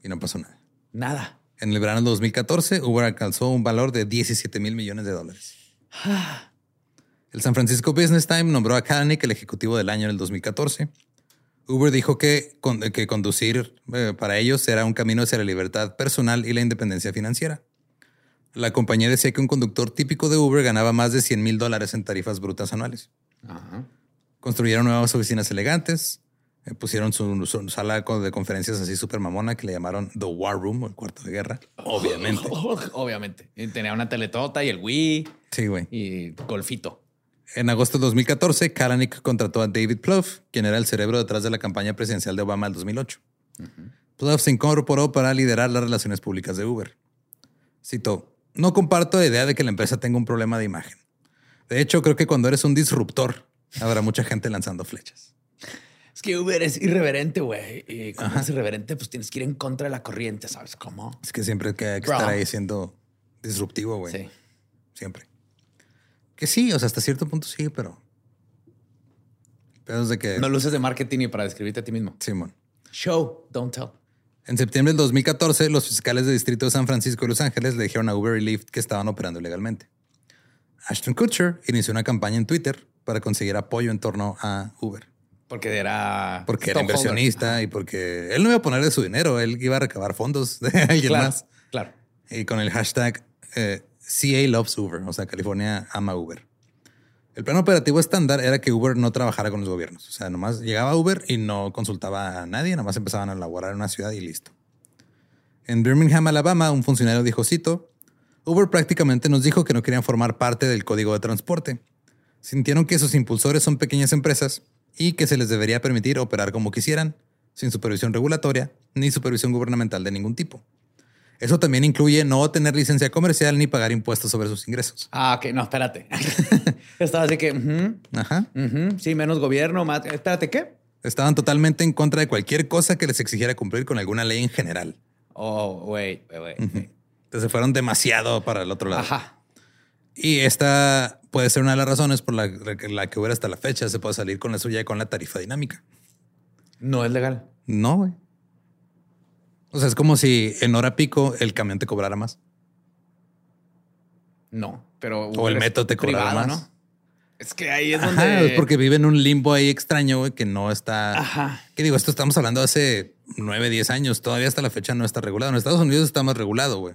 Speaker 1: Y no pasó nada.
Speaker 3: Nada.
Speaker 1: En el verano de 2014, Uber alcanzó un valor de 17 mil millones de dólares. El San Francisco Business Times nombró a Kalanick el ejecutivo del año en el 2014. Uber dijo que, con- que conducir eh, para ellos era un camino hacia la libertad personal y la independencia financiera. La compañía decía que un conductor típico de Uber ganaba más de 100 mil dólares en tarifas brutas anuales.
Speaker 3: Ajá.
Speaker 1: Construyeron nuevas oficinas elegantes, eh, pusieron su, su sala de conferencias así súper mamona que le llamaron The War Room o el cuarto de guerra. Obviamente.
Speaker 3: Obviamente. Y tenía una teletota y el Wii
Speaker 1: Sí, güey.
Speaker 3: y golfito.
Speaker 1: En agosto de 2014, Kalanick contrató a David Plouffe, quien era el cerebro detrás de la campaña presidencial de Obama del 2008. Plouffe se incorporó para liderar las relaciones públicas de Uber. Cito, no comparto la idea de que la empresa tenga un problema de imagen. De hecho, creo que cuando eres un disruptor, habrá mucha gente lanzando flechas.
Speaker 3: Es que Uber es irreverente, güey. Y cuando eres irreverente, pues tienes que ir en contra de la corriente, ¿sabes cómo?
Speaker 1: Es que siempre hay que, hay que
Speaker 3: Bro.
Speaker 1: estar ahí siendo disruptivo, güey.
Speaker 3: Sí.
Speaker 1: Siempre. Que sí, o sea, hasta cierto punto sí, pero... Pero es de que...
Speaker 3: No luces de marketing y para describirte a ti mismo.
Speaker 1: Simón.
Speaker 3: Show, don't tell.
Speaker 1: En septiembre del 2014, los fiscales del distrito de San Francisco y Los Ángeles le dijeron a Uber y Lyft que estaban operando ilegalmente. Ashton Kutcher inició una campaña en Twitter para conseguir apoyo en torno a Uber.
Speaker 3: Porque era.
Speaker 1: Porque era inversionista y porque él no iba a poner de su dinero, él iba a recabar fondos de alguien
Speaker 3: Claro,
Speaker 1: más.
Speaker 3: claro.
Speaker 1: Y con el hashtag eh, CA loves Uber, o sea, California ama Uber. El plan operativo estándar era que Uber no trabajara con los gobiernos. O sea, nomás llegaba Uber y no consultaba a nadie, nomás empezaban a laborar en una ciudad y listo. En Birmingham, Alabama, un funcionario dijo, cito, Uber prácticamente nos dijo que no querían formar parte del código de transporte. Sintieron que sus impulsores son pequeñas empresas y que se les debería permitir operar como quisieran, sin supervisión regulatoria ni supervisión gubernamental de ningún tipo. Eso también incluye no tener licencia comercial ni pagar impuestos sobre sus ingresos.
Speaker 3: Ah, ok. No, espérate. Estaba así que.
Speaker 1: Ajá.
Speaker 3: sí, menos gobierno, más. Espérate, ¿qué?
Speaker 1: Estaban totalmente en contra de cualquier cosa que les exigiera cumplir con alguna ley en general.
Speaker 3: Oh, wait, wait, wait.
Speaker 1: Entonces se fueron demasiado para el otro lado.
Speaker 3: Ajá.
Speaker 1: Y esta puede ser una de las razones por la, la que Uber hasta la fecha se puede salir con la suya y con la tarifa dinámica.
Speaker 3: No es legal.
Speaker 1: No, güey. O sea, es como si en hora pico el camión te cobrara más.
Speaker 3: No, pero.
Speaker 1: O el metro te cobrará
Speaker 3: privado,
Speaker 1: más.
Speaker 3: ¿no? Es que ahí es
Speaker 1: Ajá,
Speaker 3: donde.
Speaker 1: es porque vive en un limbo ahí extraño, güey, que no está.
Speaker 3: Ajá.
Speaker 1: ¿Qué digo? Esto estamos hablando hace 9, 10 años. Todavía hasta la fecha no está regulado. En Estados Unidos está más regulado, güey.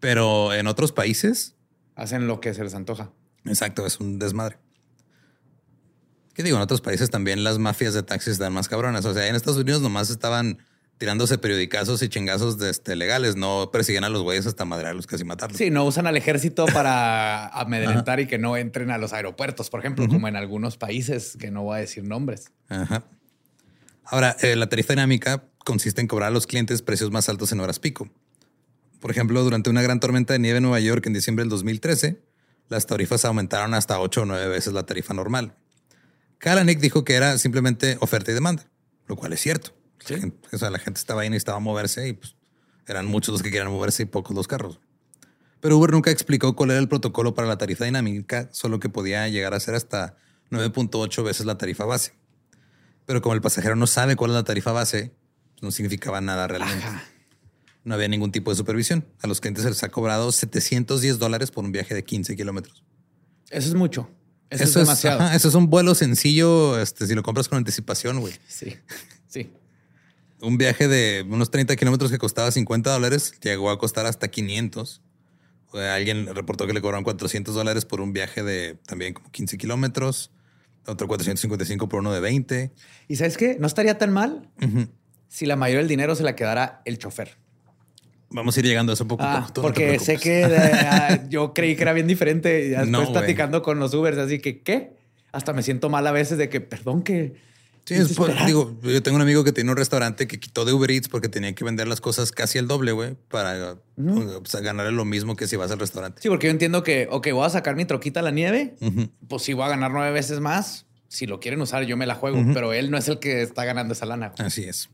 Speaker 1: Pero en otros países,
Speaker 3: Hacen lo que se les antoja.
Speaker 1: exacto, es un desmadre. ¿Qué digo? En otros países también las mafias de taxis están más cabronas. O sea, en Estados Unidos nomás estaban tirándose periodicazos y chingazos de este, legales. No persiguen a los güeyes hasta madrearlos, casi matarlos.
Speaker 3: Sí, no usan al ejército para amedrentar y que no entren a los aeropuertos, por ejemplo, como en algunos países que no voy a decir nombres.
Speaker 1: Ajá. Ahora, eh, la tarifa dinámica consiste en cobrar a los clientes precios más altos en horas pico. Por ejemplo, durante una gran tormenta de nieve en Nueva York en diciembre del 2013, las tarifas aumentaron hasta 8 o 9 veces la tarifa normal. Kalanick dijo que era simplemente oferta y demanda, lo cual es cierto. La gente, o sea, la gente estaba ahí y necesitaba moverse y pues eran muchos los que querían moverse y pocos los carros. Pero Uber nunca explicó cuál era el protocolo para la tarifa dinámica, solo que podía llegar a ser hasta 9.8 veces la tarifa base. Pero como el pasajero no sabe cuál es la tarifa base, pues no significaba nada realmente. No había ningún tipo de supervisión. A los clientes se les ha cobrado 710 dólares por un viaje de 15 kilómetros.
Speaker 3: Eso es mucho. Eso, es demasiado.
Speaker 1: ajá, eso es un vuelo sencillo este, si lo compras con anticipación, güey.
Speaker 3: Sí, sí.
Speaker 1: Un viaje de unos 30 kilómetros que costaba 50 dólares llegó a costar hasta 500. O sea, alguien reportó que le cobraron 400 dólares por un viaje de también como 15 kilómetros. Otro 455 por uno de 20.
Speaker 3: ¿Y sabes qué? No estaría tan mal si la mayoría del dinero se la quedara el chofer.
Speaker 1: Vamos a ir llegando a eso poco a
Speaker 3: Ah,
Speaker 1: poco. tú no te
Speaker 3: porque sé que eh, ah, yo creí que era bien diferente. Y después
Speaker 1: No,
Speaker 3: platicando con los Ubers, así que, ¿qué? Hasta me siento mal a veces de que, perdón, que...
Speaker 1: Sí, es por- digo, yo tengo un amigo que tiene un restaurante que quitó de Uber Eats porque tenía que vender las cosas casi el doble, güey, para ganarle lo mismo que si vas al restaurante.
Speaker 3: Sí, porque yo entiendo que, ok, voy a sacar mi troquita a la nieve, pues sí voy a ganar nueve veces más. Si lo quieren usar, yo me la juego, pero él no es el que está ganando esa lana.
Speaker 1: Así es.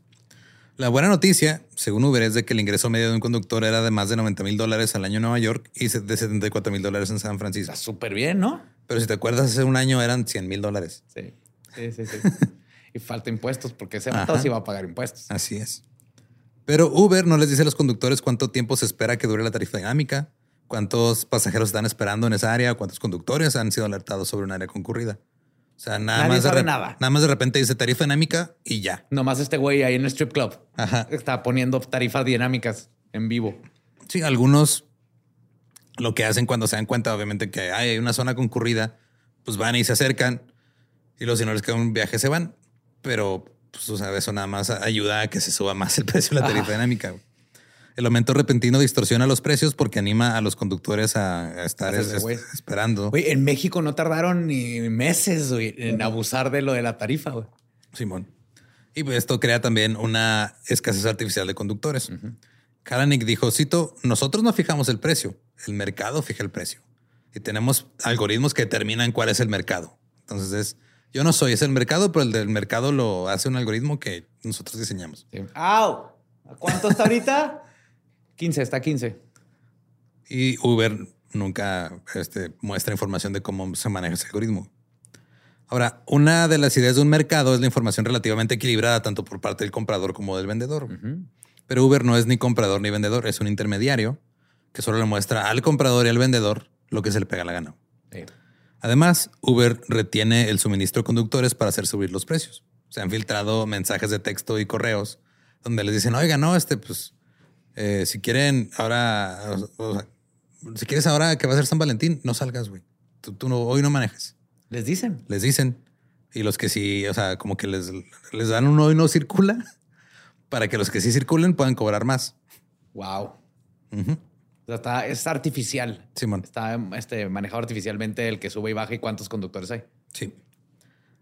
Speaker 1: La buena noticia, según Uber, es de que el ingreso medio de un conductor era de más de 90 mil dólares al año en Nueva York y de 74 mil dólares en San Francisco.
Speaker 3: Está súper bien, ¿no?
Speaker 1: Pero si te acuerdas, hace un año eran 100 mil dólares.
Speaker 3: Sí, sí, sí. sí. y falta impuestos, porque ese matado sí va a pagar impuestos.
Speaker 1: Así es. Pero Uber no les dice a los conductores cuánto tiempo se espera que dure la tarifa dinámica, cuántos pasajeros están esperando en esa área, cuántos conductores han sido alertados sobre un área concurrida. O sea, nada
Speaker 3: Nadie
Speaker 1: más de
Speaker 3: sabe nada.
Speaker 1: Nada más de repente dice tarifa dinámica y ya.
Speaker 3: Nomás este güey ahí en el strip club
Speaker 1: Ajá.
Speaker 3: está poniendo tarifas dinámicas en vivo.
Speaker 1: Sí, algunos lo que hacen cuando se dan cuenta, obviamente, que hay una zona concurrida, pues van y se acercan y los si no les queda un viaje se van. Pero, pues, o sea, eso nada más ayuda a que se suba más el precio de la tarifa dinámica. güey. El aumento repentino distorsiona los precios porque anima a los conductores a, estar es-
Speaker 3: güey.
Speaker 1: esperando.
Speaker 3: Güey, en México no tardaron ni meses güey, en abusar de lo de la tarifa, güey.
Speaker 1: Simón. Y pues esto crea también una escasez artificial de conductores. Kalanick dijo, cito, nosotros no fijamos el precio, el mercado fija el precio. Y tenemos algoritmos que determinan cuál es el mercado. Entonces es, yo no soy, es el mercado, pero el del mercado lo hace un algoritmo que nosotros diseñamos.
Speaker 3: Sí. ¡Au! ¿A cuánto está ahorita? 15, está 15.
Speaker 1: Y Uber nunca este, muestra información de cómo se maneja ese algoritmo. Ahora, una de las ideas de un mercado es la información relativamente equilibrada tanto por parte del comprador como del vendedor. Pero Uber no es ni comprador ni vendedor, es un intermediario que solo le muestra al comprador y al vendedor lo que se le pega la gana.
Speaker 3: Sí.
Speaker 1: Además, Uber retiene el suministro de conductores para hacer subir los precios. Se han filtrado mensajes de texto y correos donde les dicen, oiga, no, este, pues, eh, si quieren ahora, o- o sea, si quieres ahora que va a ser San Valentín, no salgas, güey. Tú, tú no, hoy no manejes.
Speaker 3: Les dicen.
Speaker 1: Les dicen. Y los que sí, o sea, como que les, les dan un hoy no circula para que los que sí circulen puedan cobrar más.
Speaker 3: Wow. O sea, está, es artificial.
Speaker 1: Simón.
Speaker 3: Está este, manejado artificialmente el que sube y baja y cuántos conductores hay.
Speaker 1: Sí.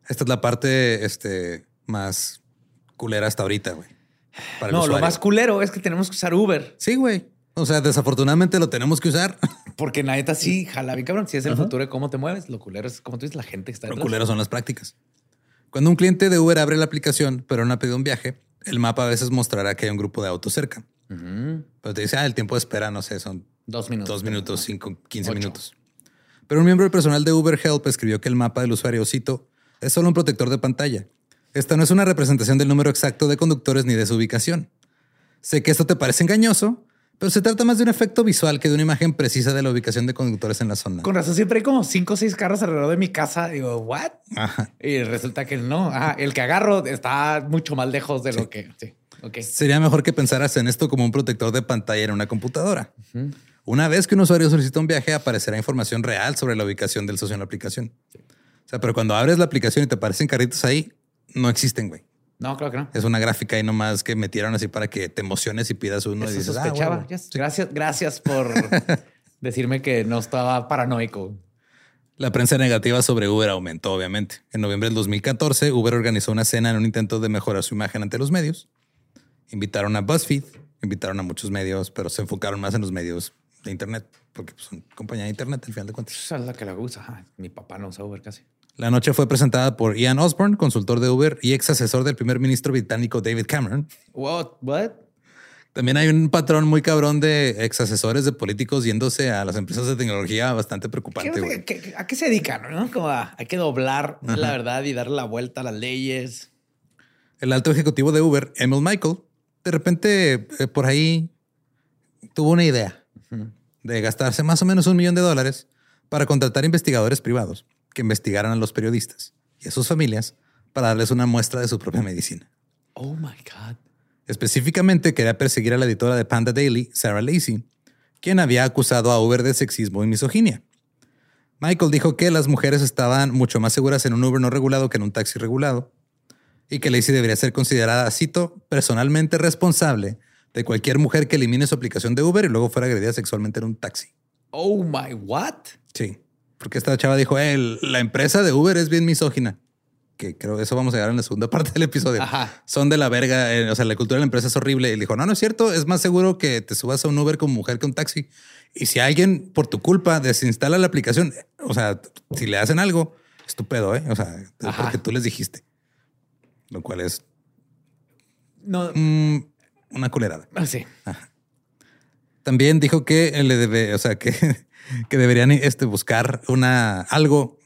Speaker 1: Esta es la parte este, más culera hasta ahorita, güey. Para
Speaker 3: No, lo más culero es que tenemos que usar Uber.
Speaker 1: Sí, güey. O sea, desafortunadamente lo tenemos que usar.
Speaker 3: Porque la neta sí, jala bien cabrón. Si es el futuro de cómo te mueves, lo culero es como tú dices, la gente que está
Speaker 1: Lo
Speaker 3: detrás.
Speaker 1: culero son las prácticas. Cuando un cliente de Uber abre la aplicación, pero no ha pedido un viaje, el mapa a veces mostrará que hay un grupo de autos cerca. Pero te dice, ah, el tiempo de espera, no sé, son
Speaker 3: Dos minutos.
Speaker 1: dos minutos, cinco, quince minutos. Pero un miembro del personal de Uber Help escribió que el mapa del usuario, cito, es solo un protector de pantalla. Esta no es una representación del número exacto de conductores ni de su ubicación. Sé que esto te parece engañoso, pero se trata más de un efecto visual que de una imagen precisa de la ubicación de conductores en la zona.
Speaker 3: Con razón, siempre hay como cinco o seis carros alrededor de mi casa. Digo, ¿what?
Speaker 1: Ajá.
Speaker 3: Y resulta que no. Ajá, el que agarro está mucho más lejos de lo que. Sí.
Speaker 1: Sería mejor que pensaras en esto como un protector de pantalla en una computadora. Una vez que un usuario solicita un viaje, aparecerá información real sobre la ubicación del socio en la aplicación. O sea, pero cuando abres la aplicación y te aparecen carritos ahí, no existen, güey.
Speaker 3: No, creo que no.
Speaker 1: Es una gráfica ahí nomás que metieron así para que te emociones y pidas uno y dices, ah.
Speaker 3: Yes. Gracias, gracias por decirme que no estaba paranoico.
Speaker 1: La prensa negativa sobre Uber aumentó, obviamente. En noviembre del 2014, Uber organizó una cena en un intento de mejorar su imagen ante los medios. Invitaron a BuzzFeed, invitaron a muchos medios, pero se enfocaron más en los medios de Internet, porque son compañía de Internet al final de cuentas.
Speaker 3: Esa es la que le gusta. Ajá, Mi papá no usa Uber casi.
Speaker 1: La noche fue presentada por Ian Osborne, consultor de Uber y ex asesor del primer ministro británico David Cameron.
Speaker 3: What? What?
Speaker 1: También hay un patrón muy cabrón de ex asesores de políticos yéndose a las empresas de tecnología bastante preocupante.
Speaker 3: ¿Qué- ¿A qué se dedican? ¿no? Como a- hay que doblar la verdad y darle la vuelta a las leyes.
Speaker 1: El alto ejecutivo de Uber, Emil Michael, de repente eh, por ahí tuvo una idea de gastarse más o menos un millón de dólares para contratar investigadores privados que investigaran a los periodistas y a sus familias para darles una muestra de su propia medicina.
Speaker 3: Oh my God.
Speaker 1: Específicamente quería perseguir a la editora de Panda Daily, Sarah Lacey, quien había acusado a Uber de sexismo y misoginia. Michael dijo que las mujeres estaban mucho más seguras en un Uber no regulado que en un taxi regulado y que Lacey debería ser considerada, cito, personalmente responsable de cualquier mujer que elimine su aplicación de Uber y luego fuera agredida sexualmente en un taxi.
Speaker 3: Oh my what?
Speaker 1: Sí, porque esta chava dijo, "Eh, la empresa de Uber es bien misógina. Que creo que eso vamos a llegar en la segunda parte del episodio.
Speaker 3: Ajá.
Speaker 1: Son de la verga. eh, o sea, la cultura de la empresa es horrible. Y le dijo, no, no es cierto. Es más seguro que te subas a un Uber como mujer que un taxi. Y si alguien por tu culpa desinstala la aplicación, o sea, si le hacen algo, es tu pedo, ¿eh? O sea, es
Speaker 3: Ajá.
Speaker 1: porque tú les dijiste. Lo cual es
Speaker 3: No.
Speaker 1: mm, una culerada.
Speaker 3: ah, Sí.
Speaker 1: También dijo que le debe, o sea, que, que deberían este, buscar una algo,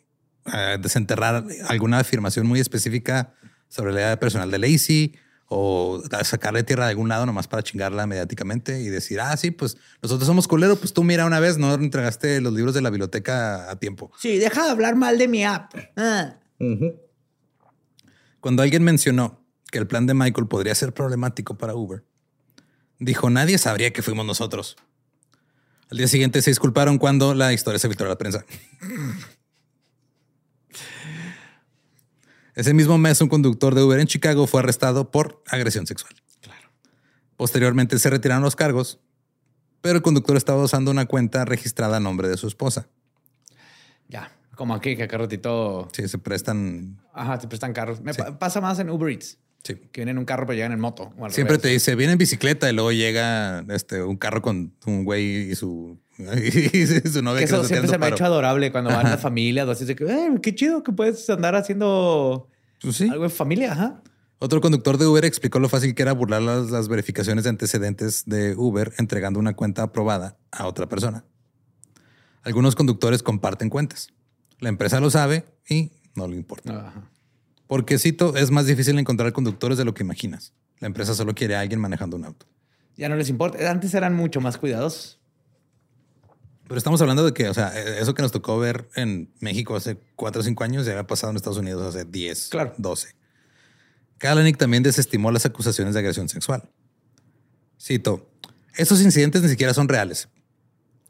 Speaker 1: eh, desenterrar alguna afirmación muy específica sobre la edad personal de Lacey o sacarle tierra de algún lado nomás para chingarla mediáticamente y decir, ah, sí, pues nosotros somos culero, pues tú mira una vez no entregaste los libros de la biblioteca a tiempo.
Speaker 3: Sí, deja de hablar mal de mi app. Ah.
Speaker 1: Cuando alguien mencionó que el plan de Michael podría ser problemático para Uber, dijo nadie sabría que fuimos nosotros. Al día siguiente se disculparon cuando la historia se filtró a la prensa. Ese mismo mes, un conductor de Uber en Chicago fue arrestado por agresión sexual. Claro. Posteriormente se retiraron los cargos, pero el conductor estaba usando una cuenta registrada a nombre de su esposa.
Speaker 3: Ya. Como aquí, que acá ratito.
Speaker 1: Sí, se prestan.
Speaker 3: Ajá, te prestan carros. Me pa- pasa más en Uber Eats.
Speaker 1: Sí.
Speaker 3: Que vienen en un carro, pero llegan en moto.
Speaker 1: Siempre
Speaker 3: revés.
Speaker 1: te dice, viene en bicicleta y luego llega este, un carro con un güey y su, y su novia.
Speaker 3: Que eso siempre se me ha hecho adorable cuando van las familias. Así de que, "Eh, qué chido que puedes andar haciendo
Speaker 1: Pues sí.
Speaker 3: algo en familia. Ajá.
Speaker 1: Otro conductor de Uber explicó lo fácil que era burlar las, las verificaciones de antecedentes de Uber entregando una cuenta aprobada a otra persona. Algunos conductores comparten cuentas. La empresa lo sabe y no le importa.
Speaker 3: Ajá.
Speaker 1: Porque, cito, es más difícil encontrar conductores de lo que imaginas. La empresa solo quiere a alguien manejando un auto.
Speaker 3: Ya no les importa. Antes eran mucho más cuidadosos.
Speaker 1: Pero estamos hablando de que, o sea, eso que nos tocó ver en México hace cuatro o cinco años ya había pasado en Estados Unidos hace 10,
Speaker 3: Claro.
Speaker 1: 12. Kalanick también desestimó las acusaciones de agresión sexual. Cito, estos incidentes ni siquiera son reales,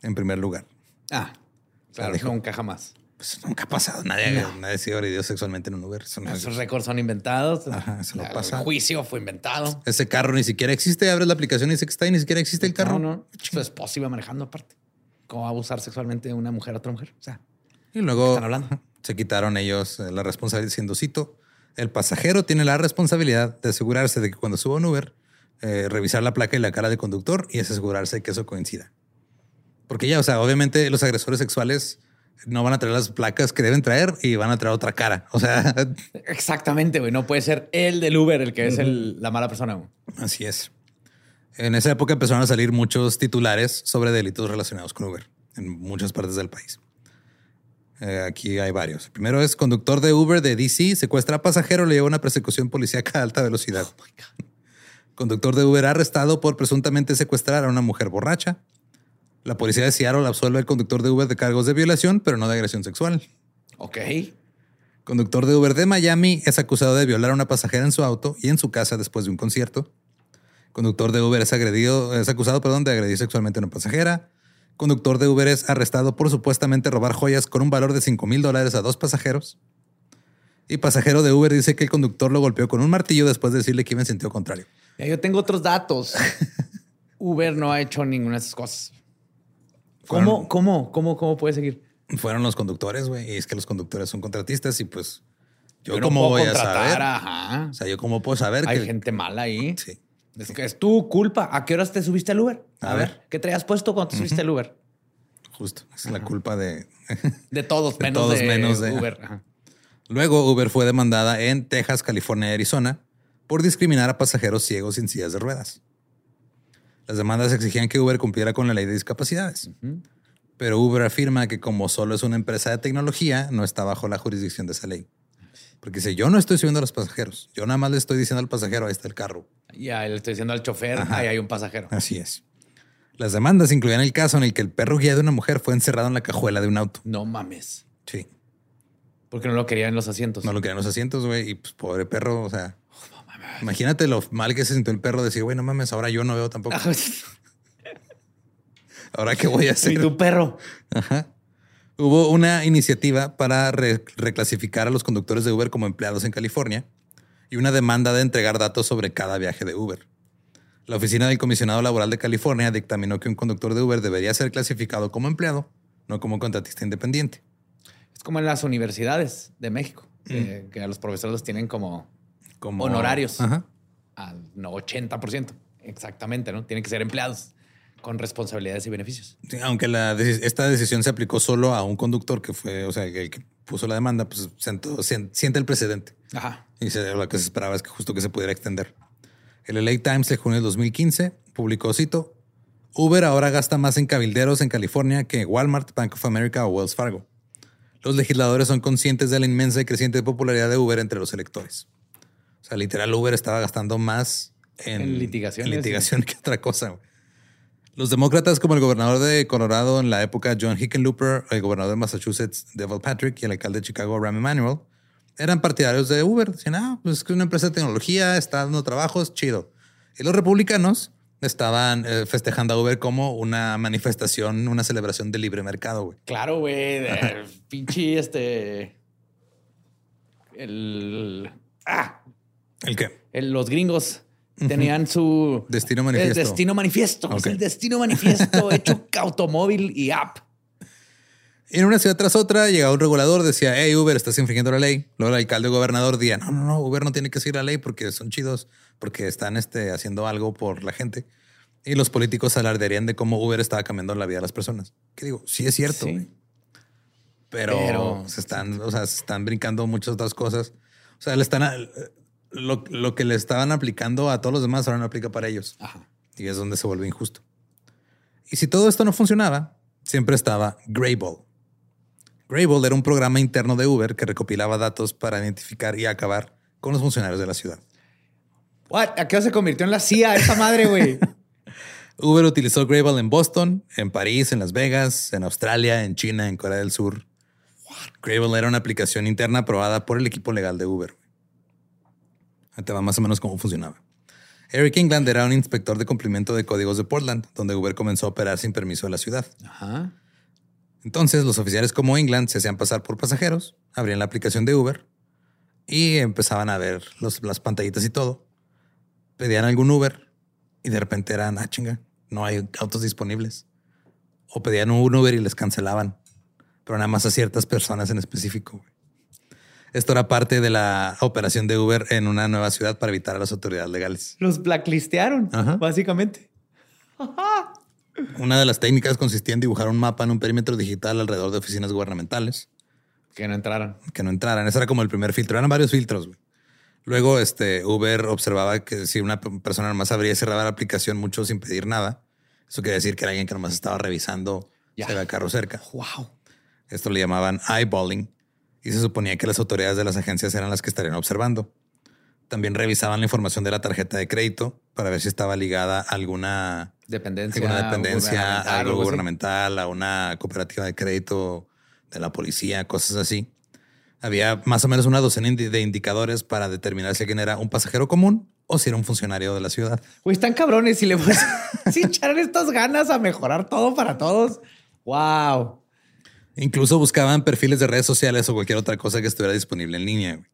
Speaker 1: en primer lugar.
Speaker 3: Ah, claro,
Speaker 1: dijo.
Speaker 3: nunca jamás.
Speaker 1: Pues nunca ha pasado. Nadie, nadie ha sido agredido sexualmente en un Uber. Eso no es-
Speaker 3: Esos récords son inventados.
Speaker 1: Ajá, eso no pasa.
Speaker 3: El juicio fue inventado.
Speaker 1: Ese carro ni siquiera existe. Abres la aplicación y dice que está y ni siquiera existe el carro.
Speaker 3: No, no. Su esposa iba manejando aparte. ¿Cómo abusar sexualmente de una mujer a otra mujer? O sea,
Speaker 1: Y luego
Speaker 3: están hablando?
Speaker 1: se quitaron ellos eh, la responsabilidad diciendo, cito, el pasajero tiene la responsabilidad de asegurarse de que cuando suba un Uber, eh, revisar la placa y la cara del conductor y asegurarse que eso coincida. Porque ya, o sea, obviamente los agresores sexuales no van a traer las placas que deben traer y van a traer otra cara. O sea,
Speaker 3: exactamente, güey. No puede ser el del Uber el que es el- la mala persona. güey.
Speaker 1: así es. En esa época empezaron a salir muchos titulares sobre delitos relacionados con Uber en muchas partes del país. Eh, aquí hay varios. El primero es conductor de Uber de DC, secuestra a pasajero, le lleva una persecución policíaca a alta velocidad. Conductor de Uber arrestado por presuntamente secuestrar a una mujer borracha. La policía de Seattle absuelve al conductor de Uber de cargos de violación, pero no de agresión sexual.
Speaker 3: Ok.
Speaker 1: Conductor de Uber de Miami es acusado de violar a una pasajera en su auto y en su casa después de un concierto. Conductor de Uber es agredido, es acusado, perdón, de agredir sexualmente a una pasajera. Conductor de Uber es arrestado por supuestamente robar joyas con un valor de 5 mil dólares a dos pasajeros. Y pasajero de Uber dice que el conductor lo golpeó con un martillo después de decirle que iba en sentido contrario.
Speaker 3: Ya, Yo tengo otros datos. Uber no ha hecho ninguna de esas cosas. ¿Cómo,
Speaker 1: Fueron-
Speaker 3: cómo, cómo, cómo puede seguir?
Speaker 1: Fueron los conductores, güey. Y es que los conductores son contratistas y pues yo,
Speaker 3: Yo no
Speaker 1: cómo voy a saber.
Speaker 3: Ajá.
Speaker 1: O sea, yo cómo puedo saber
Speaker 3: Hay
Speaker 1: que
Speaker 3: gente mala ahí.
Speaker 1: Sí.
Speaker 3: Es que es tu culpa. ¿A qué horas te subiste al Uber?
Speaker 1: A
Speaker 3: A,
Speaker 1: ver.
Speaker 3: ver. ¿qué traías puesto cuando te subiste al Uber?
Speaker 1: Justo. Es la culpa de.
Speaker 3: De todos,
Speaker 1: De
Speaker 3: menos
Speaker 1: todos,
Speaker 3: de
Speaker 1: menos de-
Speaker 3: Uber. Ajá.
Speaker 1: Luego, Uber fue demandada en Texas, California y Arizona por discriminar a pasajeros ciegos sin sillas de ruedas. Las demandas exigían que Uber cumpliera con la ley de discapacidades. Pero Uber afirma que como solo es una empresa de tecnología, no está bajo la jurisdicción de esa ley. Porque dice, yo no estoy subiendo a los pasajeros. Yo nada más le estoy diciendo al pasajero, ahí está el carro.
Speaker 3: Ya le estoy diciendo al chofer,
Speaker 1: Ajá.
Speaker 3: ahí hay un pasajero.
Speaker 1: Así es. Las demandas incluían el caso en el que el perro guía de una mujer fue encerrado en la cajuela de un auto.
Speaker 3: No mames.
Speaker 1: Sí.
Speaker 3: Porque no lo quería en los asientos.
Speaker 1: No lo querían los asientos, güey. Y pues pobre perro, o sea. Imagínate lo mal que se sintió el perro decir, güey, no mames, ahora yo no veo tampoco. Ahora qué voy a
Speaker 3: y
Speaker 1: hacer.
Speaker 3: tu perro.
Speaker 1: Ajá. Hubo una iniciativa para re- reclasificar a los conductores de Uber como empleados en California y una demanda de entregar datos sobre cada viaje de Uber. La oficina del comisionado laboral de California dictaminó que un conductor de Uber debería ser clasificado como empleado, no como contratista independiente.
Speaker 3: Es como en las universidades de México, que, que a los profesores los tienen como
Speaker 1: Como
Speaker 3: Honorarios.
Speaker 1: Ajá.
Speaker 3: al no, 80%. Exactamente, ¿no? Tienen que ser empleados con responsabilidades y beneficios.
Speaker 1: Sí, aunque la esta decisión se aplicó solo a un conductor que fue, o sea, el que puso la demanda, pues sentó- siente el precedente.
Speaker 3: Ajá.
Speaker 1: Y se- lo que se esperaba es que justo que se pudiera extender. El LA Times de junio de 2015 publicó, cito, Uber ahora gasta más en cabilderos en California que Walmart, Bank of America o Wells Fargo. Los legisladores son conscientes de la inmensa y creciente popularidad de Uber entre los electores. O sea, literal, Uber estaba gastando más en,
Speaker 3: En litigaciones,
Speaker 1: en litigación que otra cosa. güey. Los demócratas, como el gobernador de Colorado en la época, John Hickenlooper, el gobernador de Massachusetts, Devil Patrick, y el alcalde de Chicago, Rahm Emanuel, eran partidarios de Uber. Decían, ah, pues es que es una empresa de tecnología, está dando trabajos, chido. Y los republicanos estaban eh, festejando a Uber como una manifestación, una celebración del libre mercado, güey.
Speaker 3: Claro, güey. de- Pinche este. El. Ah,
Speaker 1: ¿El qué?
Speaker 3: el- los gringos tenían su
Speaker 1: Destino
Speaker 3: el
Speaker 1: manifiesto.
Speaker 3: destino manifiesto. Es el destino manifiesto hecho automóvil y app.
Speaker 1: Y en una ciudad tras otra llegaba un regulador, decía, hey, Uber, estás infringiendo la ley. Luego el alcalde o gobernador decía, no, no, no, Uber no tiene que seguir la ley porque son chidos, porque están este, haciendo algo por la gente. Y los políticos alardearían de cómo Uber estaba cambiando la vida de las personas. Que digo, sí es cierto,
Speaker 3: Sí.
Speaker 1: Pero,
Speaker 3: Pero-
Speaker 1: se están, o sea, se están brincando muchas otras cosas. O sea, le están lo, lo que le estaban aplicando a todos los demás ahora no aplica para ellos.
Speaker 3: Ajá.
Speaker 1: Y es donde se vuelve injusto. Y si todo esto no funcionaba, siempre estaba Grayball. Grayball era un programa interno de Uber que recopilaba datos para identificar y acabar con los funcionarios de la ciudad.
Speaker 3: What? ¿A qué se convirtió en la CIA esa madre, güey?
Speaker 1: Uber utilizó Grayball en Boston, en París, en Las Vegas, en Australia, en China, en Corea del Sur. Grayball era una aplicación interna aprobada por el equipo legal de Uber. Va más o menos cómo funcionaba. Eric England era un inspector de cumplimiento de códigos de Portland, donde Uber comenzó a operar sin permiso de la ciudad.
Speaker 3: Ajá.
Speaker 1: Entonces, los oficiales como England se hacían pasar por pasajeros, abrían la aplicación de Uber y empezaban a ver los- las pantallitas y todo. Pedían algún Uber y de repente eran, ah, chinga, no hay autos disponibles. O pedían un Uber y les cancelaban, pero nada más a ciertas personas en específico. güey. Esto era parte de la operación de Uber en una nueva ciudad para evitar a las autoridades legales.
Speaker 3: Los blacklistearon,
Speaker 1: Ajá.
Speaker 3: básicamente.
Speaker 1: Una de las técnicas consistía en dibujar un mapa en un perímetro digital alrededor de oficinas gubernamentales.
Speaker 3: Que no entraran.
Speaker 1: que no entraran. Ese era como el primer filtro. Eran varios filtros. güey. Luego, este Uber observaba que si una persona nomás abría y cerraba la aplicación mucho sin pedir nada, eso quiere decir que era alguien que nomás estaba revisando
Speaker 3: Ya.
Speaker 1: si había carro cerca.
Speaker 3: Wow.
Speaker 1: Esto le llamaban eyeballing y se suponía que las autoridades de las agencias eran las que estarían observando. También revisaban la información de la tarjeta de crédito para ver si estaba ligada a alguna
Speaker 3: Dependencia.
Speaker 1: alguna dependencia,
Speaker 3: gubernamental,
Speaker 1: algo gubernamental, a una cooperativa de crédito de la policía, cosas así. Había más o menos una docena de indicadores para determinar si alguien era un pasajero común o si era un funcionario de la ciudad.
Speaker 3: Güey, están cabrones si le si echaron estas ganas a mejorar todo para todos. Wow.
Speaker 1: Incluso buscaban perfiles de redes sociales o cualquier otra cosa que estuviera disponible en línea. güey.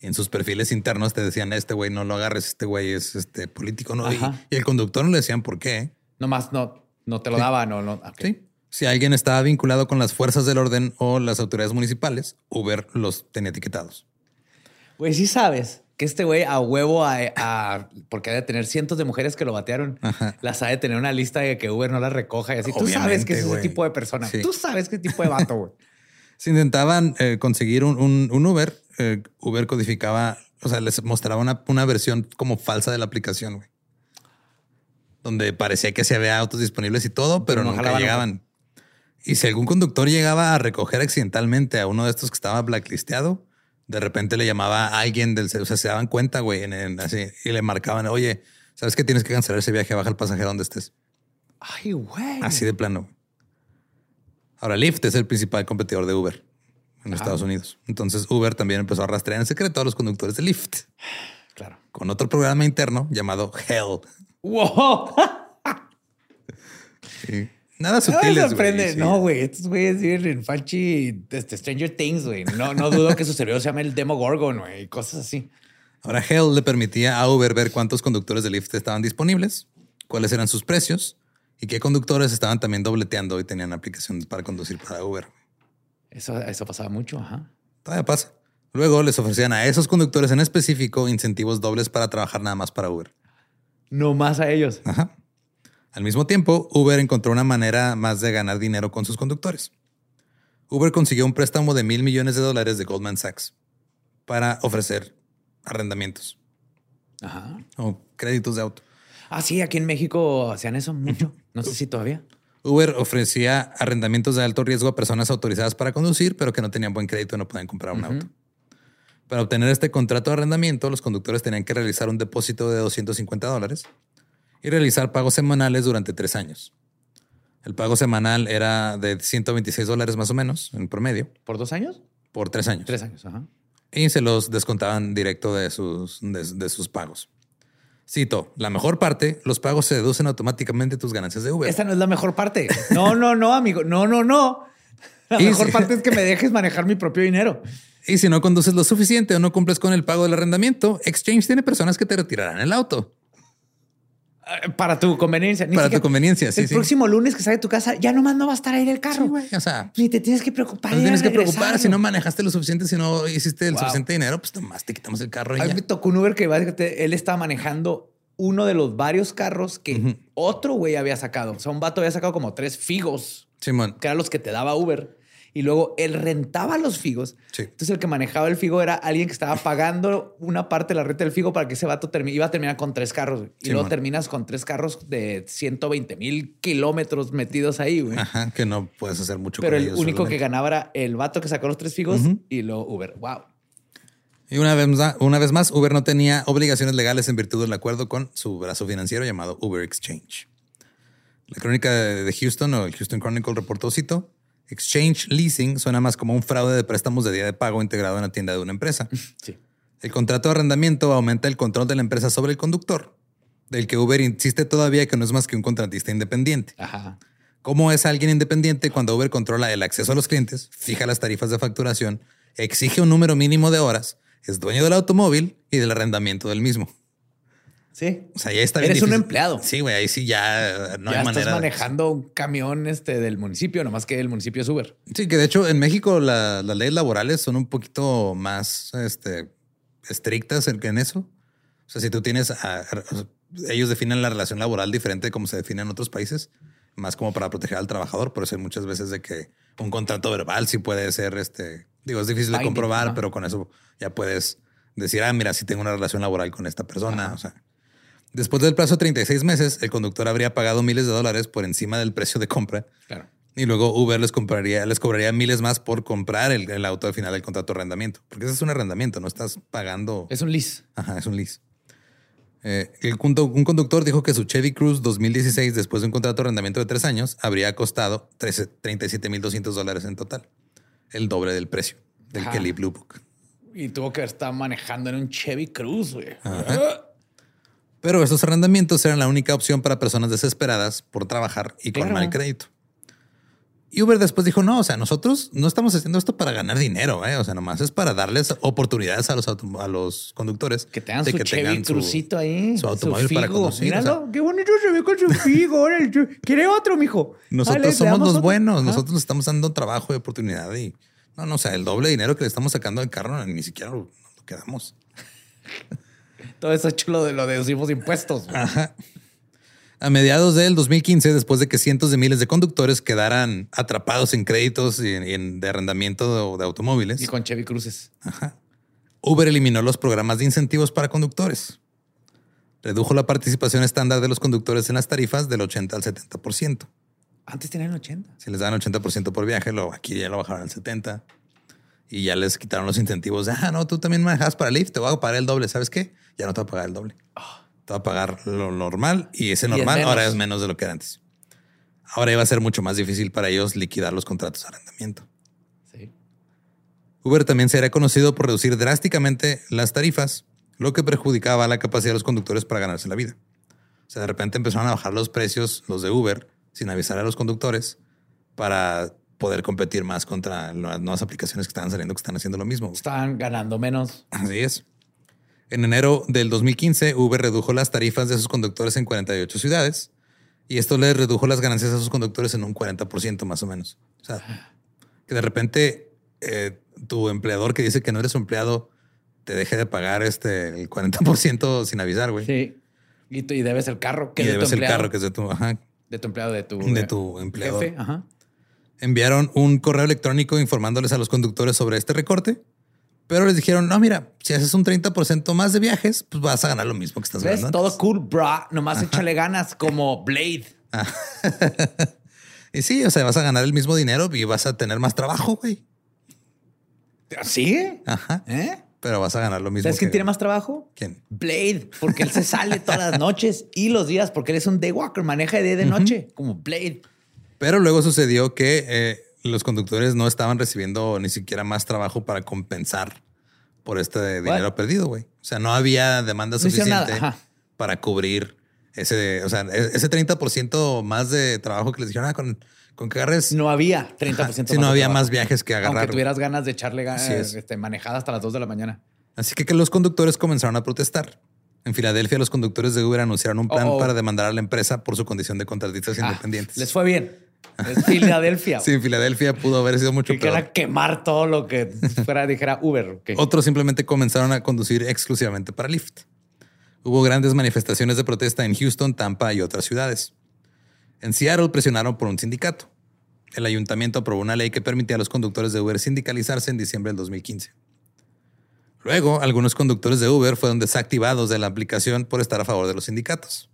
Speaker 1: En sus perfiles internos te decían, este güey no lo agarres, este güey es este político. ¿no? Y, y el conductor no le decían por qué.
Speaker 3: Nomás no, no te lo daban o no.
Speaker 1: Sí. Si alguien estaba vinculado con las fuerzas del orden o las autoridades municipales, Uber los tenía etiquetados.
Speaker 3: Güey, sí sabes que este güey a huevo, a, a- porque ha de tener cientos de mujeres que lo batearon,
Speaker 1: Ajá.
Speaker 3: las ha de tener una lista de que Uber no las recoja y así. Tú sabes que es ese tipo de persona.
Speaker 1: Sí.
Speaker 3: Tú sabes qué tipo de vato, güey.
Speaker 1: Si intentaban eh, conseguir un, un- un Uber, eh, Uber codificaba, o sea, les mostraba una, una versión como falsa de la aplicación, güey. Donde parecía que se había autos disponibles y todo, pero,
Speaker 3: no
Speaker 1: nunca
Speaker 3: jalaban,
Speaker 1: llegaban. Y si algún conductor llegaba a recoger accidentalmente a uno de estos que estaba blacklisteado, de repente le llamaba a alguien del, o sea, se daban cuenta, güey, en, en- así, y le marcaban, oye, ¿sabes que tienes que cancelar ese viaje? Baja el pasajero donde estés.
Speaker 3: Ay, güey.
Speaker 1: Así de plano. Ahora, Lyft es el principal competidor de Uber en Estados Unidos. Entonces, Uber también empezó a rastrear en secreto a los conductores de Lyft
Speaker 3: Claro.
Speaker 1: con otro programa interno llamado Hell.
Speaker 3: Wow.
Speaker 1: Sí. Nada sutiles. güey,
Speaker 3: sorprende.
Speaker 1: sí.
Speaker 3: No, güey. Estos güeyes viven en Falchi, este, Stranger Things, güey. No, no dudo que su servidor se llame el Demogorgon, güey. y Cosas así.
Speaker 1: Ahora, Hell le permitía a Uber ver cuántos conductores de Lyft estaban disponibles, cuáles eran sus precios y qué conductores estaban también dobleteando y tenían aplicación para conducir para Uber.
Speaker 3: Eso, eso pasaba mucho, ajá.
Speaker 1: Todavía pasa. Luego les ofrecían a esos conductores en específico incentivos dobles para trabajar nada más para Uber.
Speaker 3: No más a ellos.
Speaker 1: Ajá. Al mismo tiempo, Uber encontró una manera más de ganar dinero con sus conductores. Uber consiguió un préstamo de mil millones de dólares de Goldman Sachs para ofrecer arrendamientos
Speaker 3: Ajá.
Speaker 1: o créditos de auto.
Speaker 3: Ah, sí, aquí en México hacían eso mucho. No sé si todavía.
Speaker 1: Uber ofrecía arrendamientos de alto riesgo a personas autorizadas para conducir, pero que no tenían buen crédito y no podían comprar un auto. Para obtener este contrato de arrendamiento, los conductores tenían que realizar un depósito de 250 dólares y realizar pagos semanales durante tres años. El pago semanal era de 126 dólares más o menos, en promedio,
Speaker 3: ¿Por dos años?
Speaker 1: por tres años.
Speaker 3: Tres años, ajá.
Speaker 1: Y se los descontaban directo de sus, de, de sus pagos. Cito, la mejor parte, los pagos se deducen automáticamente de tus ganancias de Uber.
Speaker 3: Esta no es la mejor parte. No, no, no, amigo. No, no, no. La
Speaker 1: Y
Speaker 3: mejor parte es que me dejes manejar mi propio dinero.
Speaker 1: Y si no conduces lo suficiente o no cumples con el pago del arrendamiento, Exchange tiene personas que te retirarán el auto
Speaker 3: Para tu conveniencia. Ni
Speaker 1: para tu conveniencia. Sí,
Speaker 3: el
Speaker 1: sí.
Speaker 3: próximo lunes que sale de tu casa, ya nomás no va a estar ahí el carro.
Speaker 1: Sí, güey. O sea,
Speaker 3: Ni te tienes que preocupar.
Speaker 1: no tienes que preocupar si no manejaste lo suficiente, si no hiciste el
Speaker 3: Wow.
Speaker 1: suficiente dinero, pues nomás te quitamos el carro y
Speaker 3: A mí me tocó un Uber que básicamente él estaba manejando uno de los varios carros que otro güey había sacado. O sea, un vato había sacado como tres figos,
Speaker 1: Simón.
Speaker 3: que eran los que te daba Uber. Y luego él rentaba los figos.
Speaker 1: Sí.
Speaker 3: Entonces el que manejaba el figo era alguien que estaba pagando una parte de la renta del figo para que ese vato iba a terminar con tres carros. güey. Y
Speaker 1: Sí,
Speaker 3: luego
Speaker 1: man.
Speaker 3: terminas con tres carros de 120 mil kilómetros metidos ahí, güey.
Speaker 1: Ajá, que no puedes hacer mucho
Speaker 3: Pero
Speaker 1: con
Speaker 3: el
Speaker 1: ellos
Speaker 3: único que ganaba era el vato que sacó los tres figos y luego Uber. Wow.
Speaker 1: Y una vez, más, una vez más, Uber no tenía obligaciones legales en virtud del acuerdo con su brazo financiero llamado Uber Exchange. La crónica de de Houston o el Houston Chronicle reportó, cito, Exchange Leasing suena más como un fraude de préstamos de día de pago integrado en la tienda de una empresa.
Speaker 3: Sí.
Speaker 1: El contrato de arrendamiento aumenta el control de la empresa sobre el conductor, del que Uber insiste todavía que no es más que un contratista independiente.
Speaker 3: Ajá.
Speaker 1: ¿Cómo es alguien independiente cuando Uber controla el acceso a los clientes, fija las tarifas de facturación, exige un número mínimo de horas, es dueño del automóvil y del arrendamiento del mismo?
Speaker 3: Sí.
Speaker 1: O sea, ya está bien
Speaker 3: Eres un empleado.
Speaker 1: Sí, güey, ahí sí ya no
Speaker 3: ya
Speaker 1: hay
Speaker 3: estás
Speaker 1: manera. de-
Speaker 3: manejando un camión este, del municipio, nomás que el municipio es Uber.
Speaker 1: Sí, que de hecho en México la- las leyes laborales son un poquito más este, estrictas en, en eso. O sea, si tú tienes, a- ellos definen la relación laboral diferente de como se define en otros países, más como para proteger al trabajador. Por eso hay muchas veces de que un contrato verbal sí puede ser, este, digo, es difícil de comprobar, pero con eso ya puedes decir, ah, mira, sí tengo una relación laboral con esta persona. O sea, después del plazo de 36 meses, el conductor habría pagado miles de dólares por encima del precio de compra
Speaker 3: Claro.
Speaker 1: Y luego Uber les compraría, les cobraría miles más por comprar el, el auto al final del contrato de arrendamiento. Porque ese es un arrendamiento, no estás pagando.
Speaker 3: Es un lease.
Speaker 1: Ajá, es un lease. Eh, el un conductor dijo que su Chevy Cruze 2016, después de un contrato de arrendamiento de tres años, habría costado 37.200 dólares en total. El doble del precio del
Speaker 3: Ajá.
Speaker 1: Kelly Blue Book.
Speaker 3: Y tuvo que estar manejando en un Chevy Cruze, güey.
Speaker 1: Pero estos arrendamientos eran la única opción para personas desesperadas por trabajar y con mal crédito. Y Uber después dijo, no, o sea, nosotros no estamos haciendo esto para ganar dinero, ¿eh? o sea, nomás es para darles oportunidades a los, a los conductores.
Speaker 3: Que tengan
Speaker 1: de
Speaker 3: su Chevy
Speaker 1: tengan su-
Speaker 3: ahí.
Speaker 1: su automóvil para conducir, o
Speaker 3: Míralo, qué bonito se ve con su Figo. órale, ¿Quiere otro, mijo?
Speaker 1: Nosotros
Speaker 3: Dale,
Speaker 1: somos los
Speaker 3: otro.
Speaker 1: buenos, nosotros le estamos dando trabajo y oportunidad y no, no, o sea, el doble de dinero que le estamos sacando del carro ni siquiera lo, lo quedamos.
Speaker 3: Todo eso chulo de lo deducimos impuestos. güey.
Speaker 1: Ajá. A mediados del 2015, después de que cientos de miles de conductores quedaran atrapados en créditos y en, y en- de arrendamiento de, de automóviles,
Speaker 3: Y con Chevy Cruces.
Speaker 1: Ajá. Uber eliminó los programas de incentivos para conductores. Redujo la participación estándar de los conductores en las tarifas del 80 al 70%.
Speaker 3: Antes tenían 80.
Speaker 1: Si les daban 80% por viaje, lo, aquí ya lo bajaron al 70%. Y ya les quitaron los incentivos de, ah, no, tú también manejas para Lyft, te voy a pagar el doble. ¿Sabes qué? Ya no te voy a pagar el doble. Te voy a pagar lo normal y ese
Speaker 3: Y es
Speaker 1: normal ahora es menos de lo que era antes. Ahora iba a ser mucho más difícil para ellos liquidar los contratos de arrendamiento.
Speaker 3: Sí.
Speaker 1: Uber también sería conocido por reducir drásticamente las tarifas, lo que perjudicaba la capacidad de los conductores para ganarse la vida. O sea, de repente empezaron a bajar los precios, los de Uber, sin avisar a los conductores para poder competir más contra las nuevas aplicaciones que estaban saliendo que están haciendo lo mismo.
Speaker 3: Estaban ganando menos.
Speaker 1: Así es. En enero del 2015, Uber redujo las tarifas de sus conductores en 48 ciudades y esto les redujo las ganancias a sus conductores en un 40% más o menos. O sea, que de repente eh, tu empleador que dice que no eres su empleado te deje de pagar este el 40% sin avisar, güey.
Speaker 3: Sí. Y, tú- y debes el carro que
Speaker 1: y
Speaker 3: es de tu
Speaker 1: debes el
Speaker 3: empleado.
Speaker 1: carro que es de tu, ajá,
Speaker 3: De tu empleado, de tu...
Speaker 1: de tu empleador.
Speaker 3: jefe. Ajá.
Speaker 1: Enviaron un correo electrónico informándoles a los conductores sobre este recorte, pero les dijeron, no, mira, si haces un 30% más de viajes, pues vas a ganar lo mismo que estás
Speaker 3: ¿Ves?
Speaker 1: ganando.
Speaker 3: Todo
Speaker 1: antes".
Speaker 3: cool, bra. Nomás échale ganas como Blade.
Speaker 1: Y sí, o sea, vas a ganar el mismo dinero y vas a tener más trabajo, güey.
Speaker 3: ¿Sí?
Speaker 1: Ajá.
Speaker 3: ¿Eh?
Speaker 1: Pero vas a ganar lo mismo.
Speaker 3: ¿Sabes quién
Speaker 1: que-
Speaker 3: tiene más trabajo?
Speaker 1: ¿Quién?
Speaker 3: Blade, porque él se sale todas las noches y los días, porque él es un daywalker, maneja de día de noche, como Blade.
Speaker 1: Pero luego sucedió que eh, los conductores no estaban recibiendo ni siquiera más trabajo para compensar por este dinero perdido, güey. O sea, no había demanda
Speaker 3: No
Speaker 1: suficiente para cubrir ese, o sea, e- ese 30% más de trabajo que les dijeron, ah, con, con que agarres.
Speaker 3: No había 30%
Speaker 1: Ajá,
Speaker 3: más
Speaker 1: sí, no había
Speaker 3: trabajo.
Speaker 1: más viajes que agarrar.
Speaker 3: Aunque tuvieras ganas de echarle ganas,
Speaker 1: es.
Speaker 3: este, manejada hasta las 2 de la mañana.
Speaker 1: Así que, que los conductores comenzaron a protestar. En Filadelfia, los conductores de Uber anunciaron un plan
Speaker 3: Oh, oh.
Speaker 1: para demandar a la empresa por su condición de contratistas
Speaker 3: Ah,
Speaker 1: independientes.
Speaker 3: les fue bien. Es Filadelfia.
Speaker 1: Sí, Filadelfia pudo haber sido mucho
Speaker 3: que
Speaker 1: peor.
Speaker 3: era quemar todo lo que fuera, dijera Uber.
Speaker 1: Otros simplemente comenzaron a conducir exclusivamente para Lyft. Hubo grandes manifestaciones de protesta en Houston, Tampa y otras ciudades. En Seattle presionaron por un sindicato. El ayuntamiento aprobó una ley que permitía a los conductores de Uber sindicalizarse en diciembre del 2015. Luego, algunos conductores de Uber fueron desactivados de la aplicación por estar a favor de los sindicatos.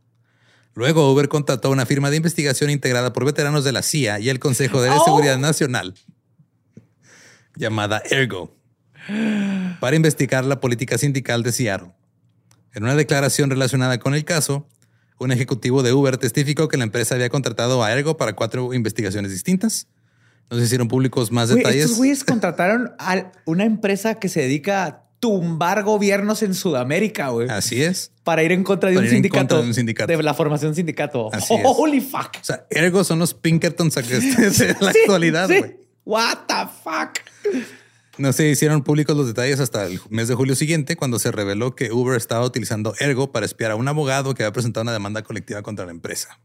Speaker 1: Luego, Uber contrató a una firma de investigación integrada por veteranos de la CIA y el Consejo de
Speaker 3: ¡Oh!
Speaker 1: Seguridad Nacional, llamada Ergo, para investigar la política sindical de Seattle. En una declaración relacionada con el caso, un ejecutivo de Uber testificó que la empresa había contratado a Ergo para cuatro investigaciones distintas. No se hicieron públicos más detalles.
Speaker 3: estos güeyes contrataron a una empresa que se dedica a tumbar gobiernos en Sudamérica, güey.
Speaker 1: Así es.
Speaker 3: Para ir en contra de
Speaker 1: Para
Speaker 3: un
Speaker 1: ir en
Speaker 3: sindicato.
Speaker 1: contra de un sindicato.
Speaker 3: De la formación sindicato.
Speaker 1: Así es.
Speaker 3: Holy fuck.
Speaker 1: O sea, Ergo son los Pinkertons de la
Speaker 3: Sí,
Speaker 1: actualidad,
Speaker 3: sí.
Speaker 1: güey.
Speaker 3: What the fuck.
Speaker 1: No se hicieron públicos los detalles hasta el mes de julio siguiente, cuando se reveló que Uber estaba utilizando Ergo para espiar a un abogado que había presentado una demanda colectiva contra la empresa.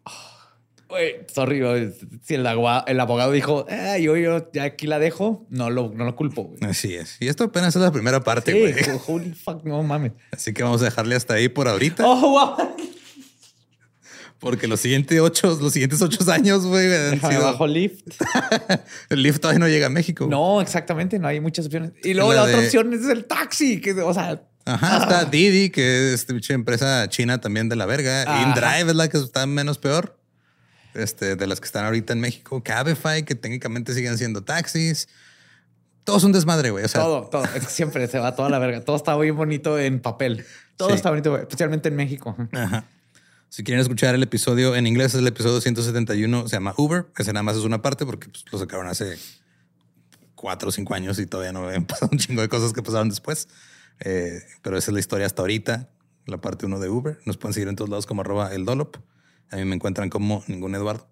Speaker 3: Güey, sorry, güey. Si el, el abogado dijo, "Ah, yo, yo ya aquí la dejo, no lo, no lo culpo. güey.
Speaker 1: Así es. Y esto apenas es la primera parte,
Speaker 3: Sí,
Speaker 1: güey.
Speaker 3: holy fuck, no mames.
Speaker 1: Así que vamos a dejarle hasta ahí por ahorita,
Speaker 3: Oh, wow.
Speaker 1: porque los siguientes ocho, los siguientes ocho años, güey, han sido-
Speaker 3: bajo Lyft.
Speaker 1: el Lyft todavía no llega a México.
Speaker 3: No, exactamente, no hay muchas opciones. Y luego
Speaker 1: La
Speaker 3: la, otra opción es el taxi, que, o sea,
Speaker 1: Ajá, está Didi, que es empresa china también de la verga.
Speaker 3: Ajá.
Speaker 1: InDrive es la que está menos peor. Este, de las que están ahorita en México, Cabify, que técnicamente siguen siendo taxis. Todo es un desmadre, güey. O sea,
Speaker 3: todo, todo. Es que siempre se va toda la verga. Todo está muy bonito en papel. Todo
Speaker 1: Sí.
Speaker 3: está bonito, especialmente en México.
Speaker 1: Ajá. Si quieren escuchar el episodio en inglés, es el episodio 171, se llama Uber. Ese nada más es una parte porque pues, lo sacaron hace cuatro o cinco años y todavía no habían pasado un chingo de cosas que pasaron después. Eh, pero esa es la historia hasta ahorita, la parte uno de Uber. Nos pueden seguir en todos lados como arroba el Dolop. A mí me encuentran como ningún Eduardo.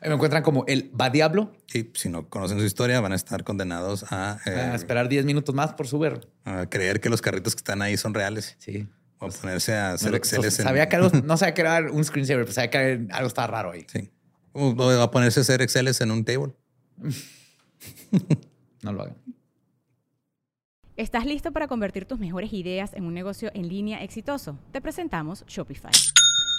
Speaker 3: Ahí me encuentran como el va diablo.
Speaker 1: Y si no conocen su historia, van a estar condenados a, eh,
Speaker 3: A esperar 10 minutos más por su Uber.
Speaker 1: a creer que los carritos que están ahí son reales.
Speaker 3: Sí.
Speaker 1: O a ponerse a hacer
Speaker 3: No,
Speaker 1: Exceles en-
Speaker 3: Sabía que algo, no sabía que era un screensaver, pero sabía que algo estaba raro ahí.
Speaker 1: Sí. O o a ponerse a hacer Exceles en un table.
Speaker 3: No lo hagan.
Speaker 4: ¿Estás listo para convertir tus mejores ideas en un negocio en línea exitoso? Te presentamos Shopify.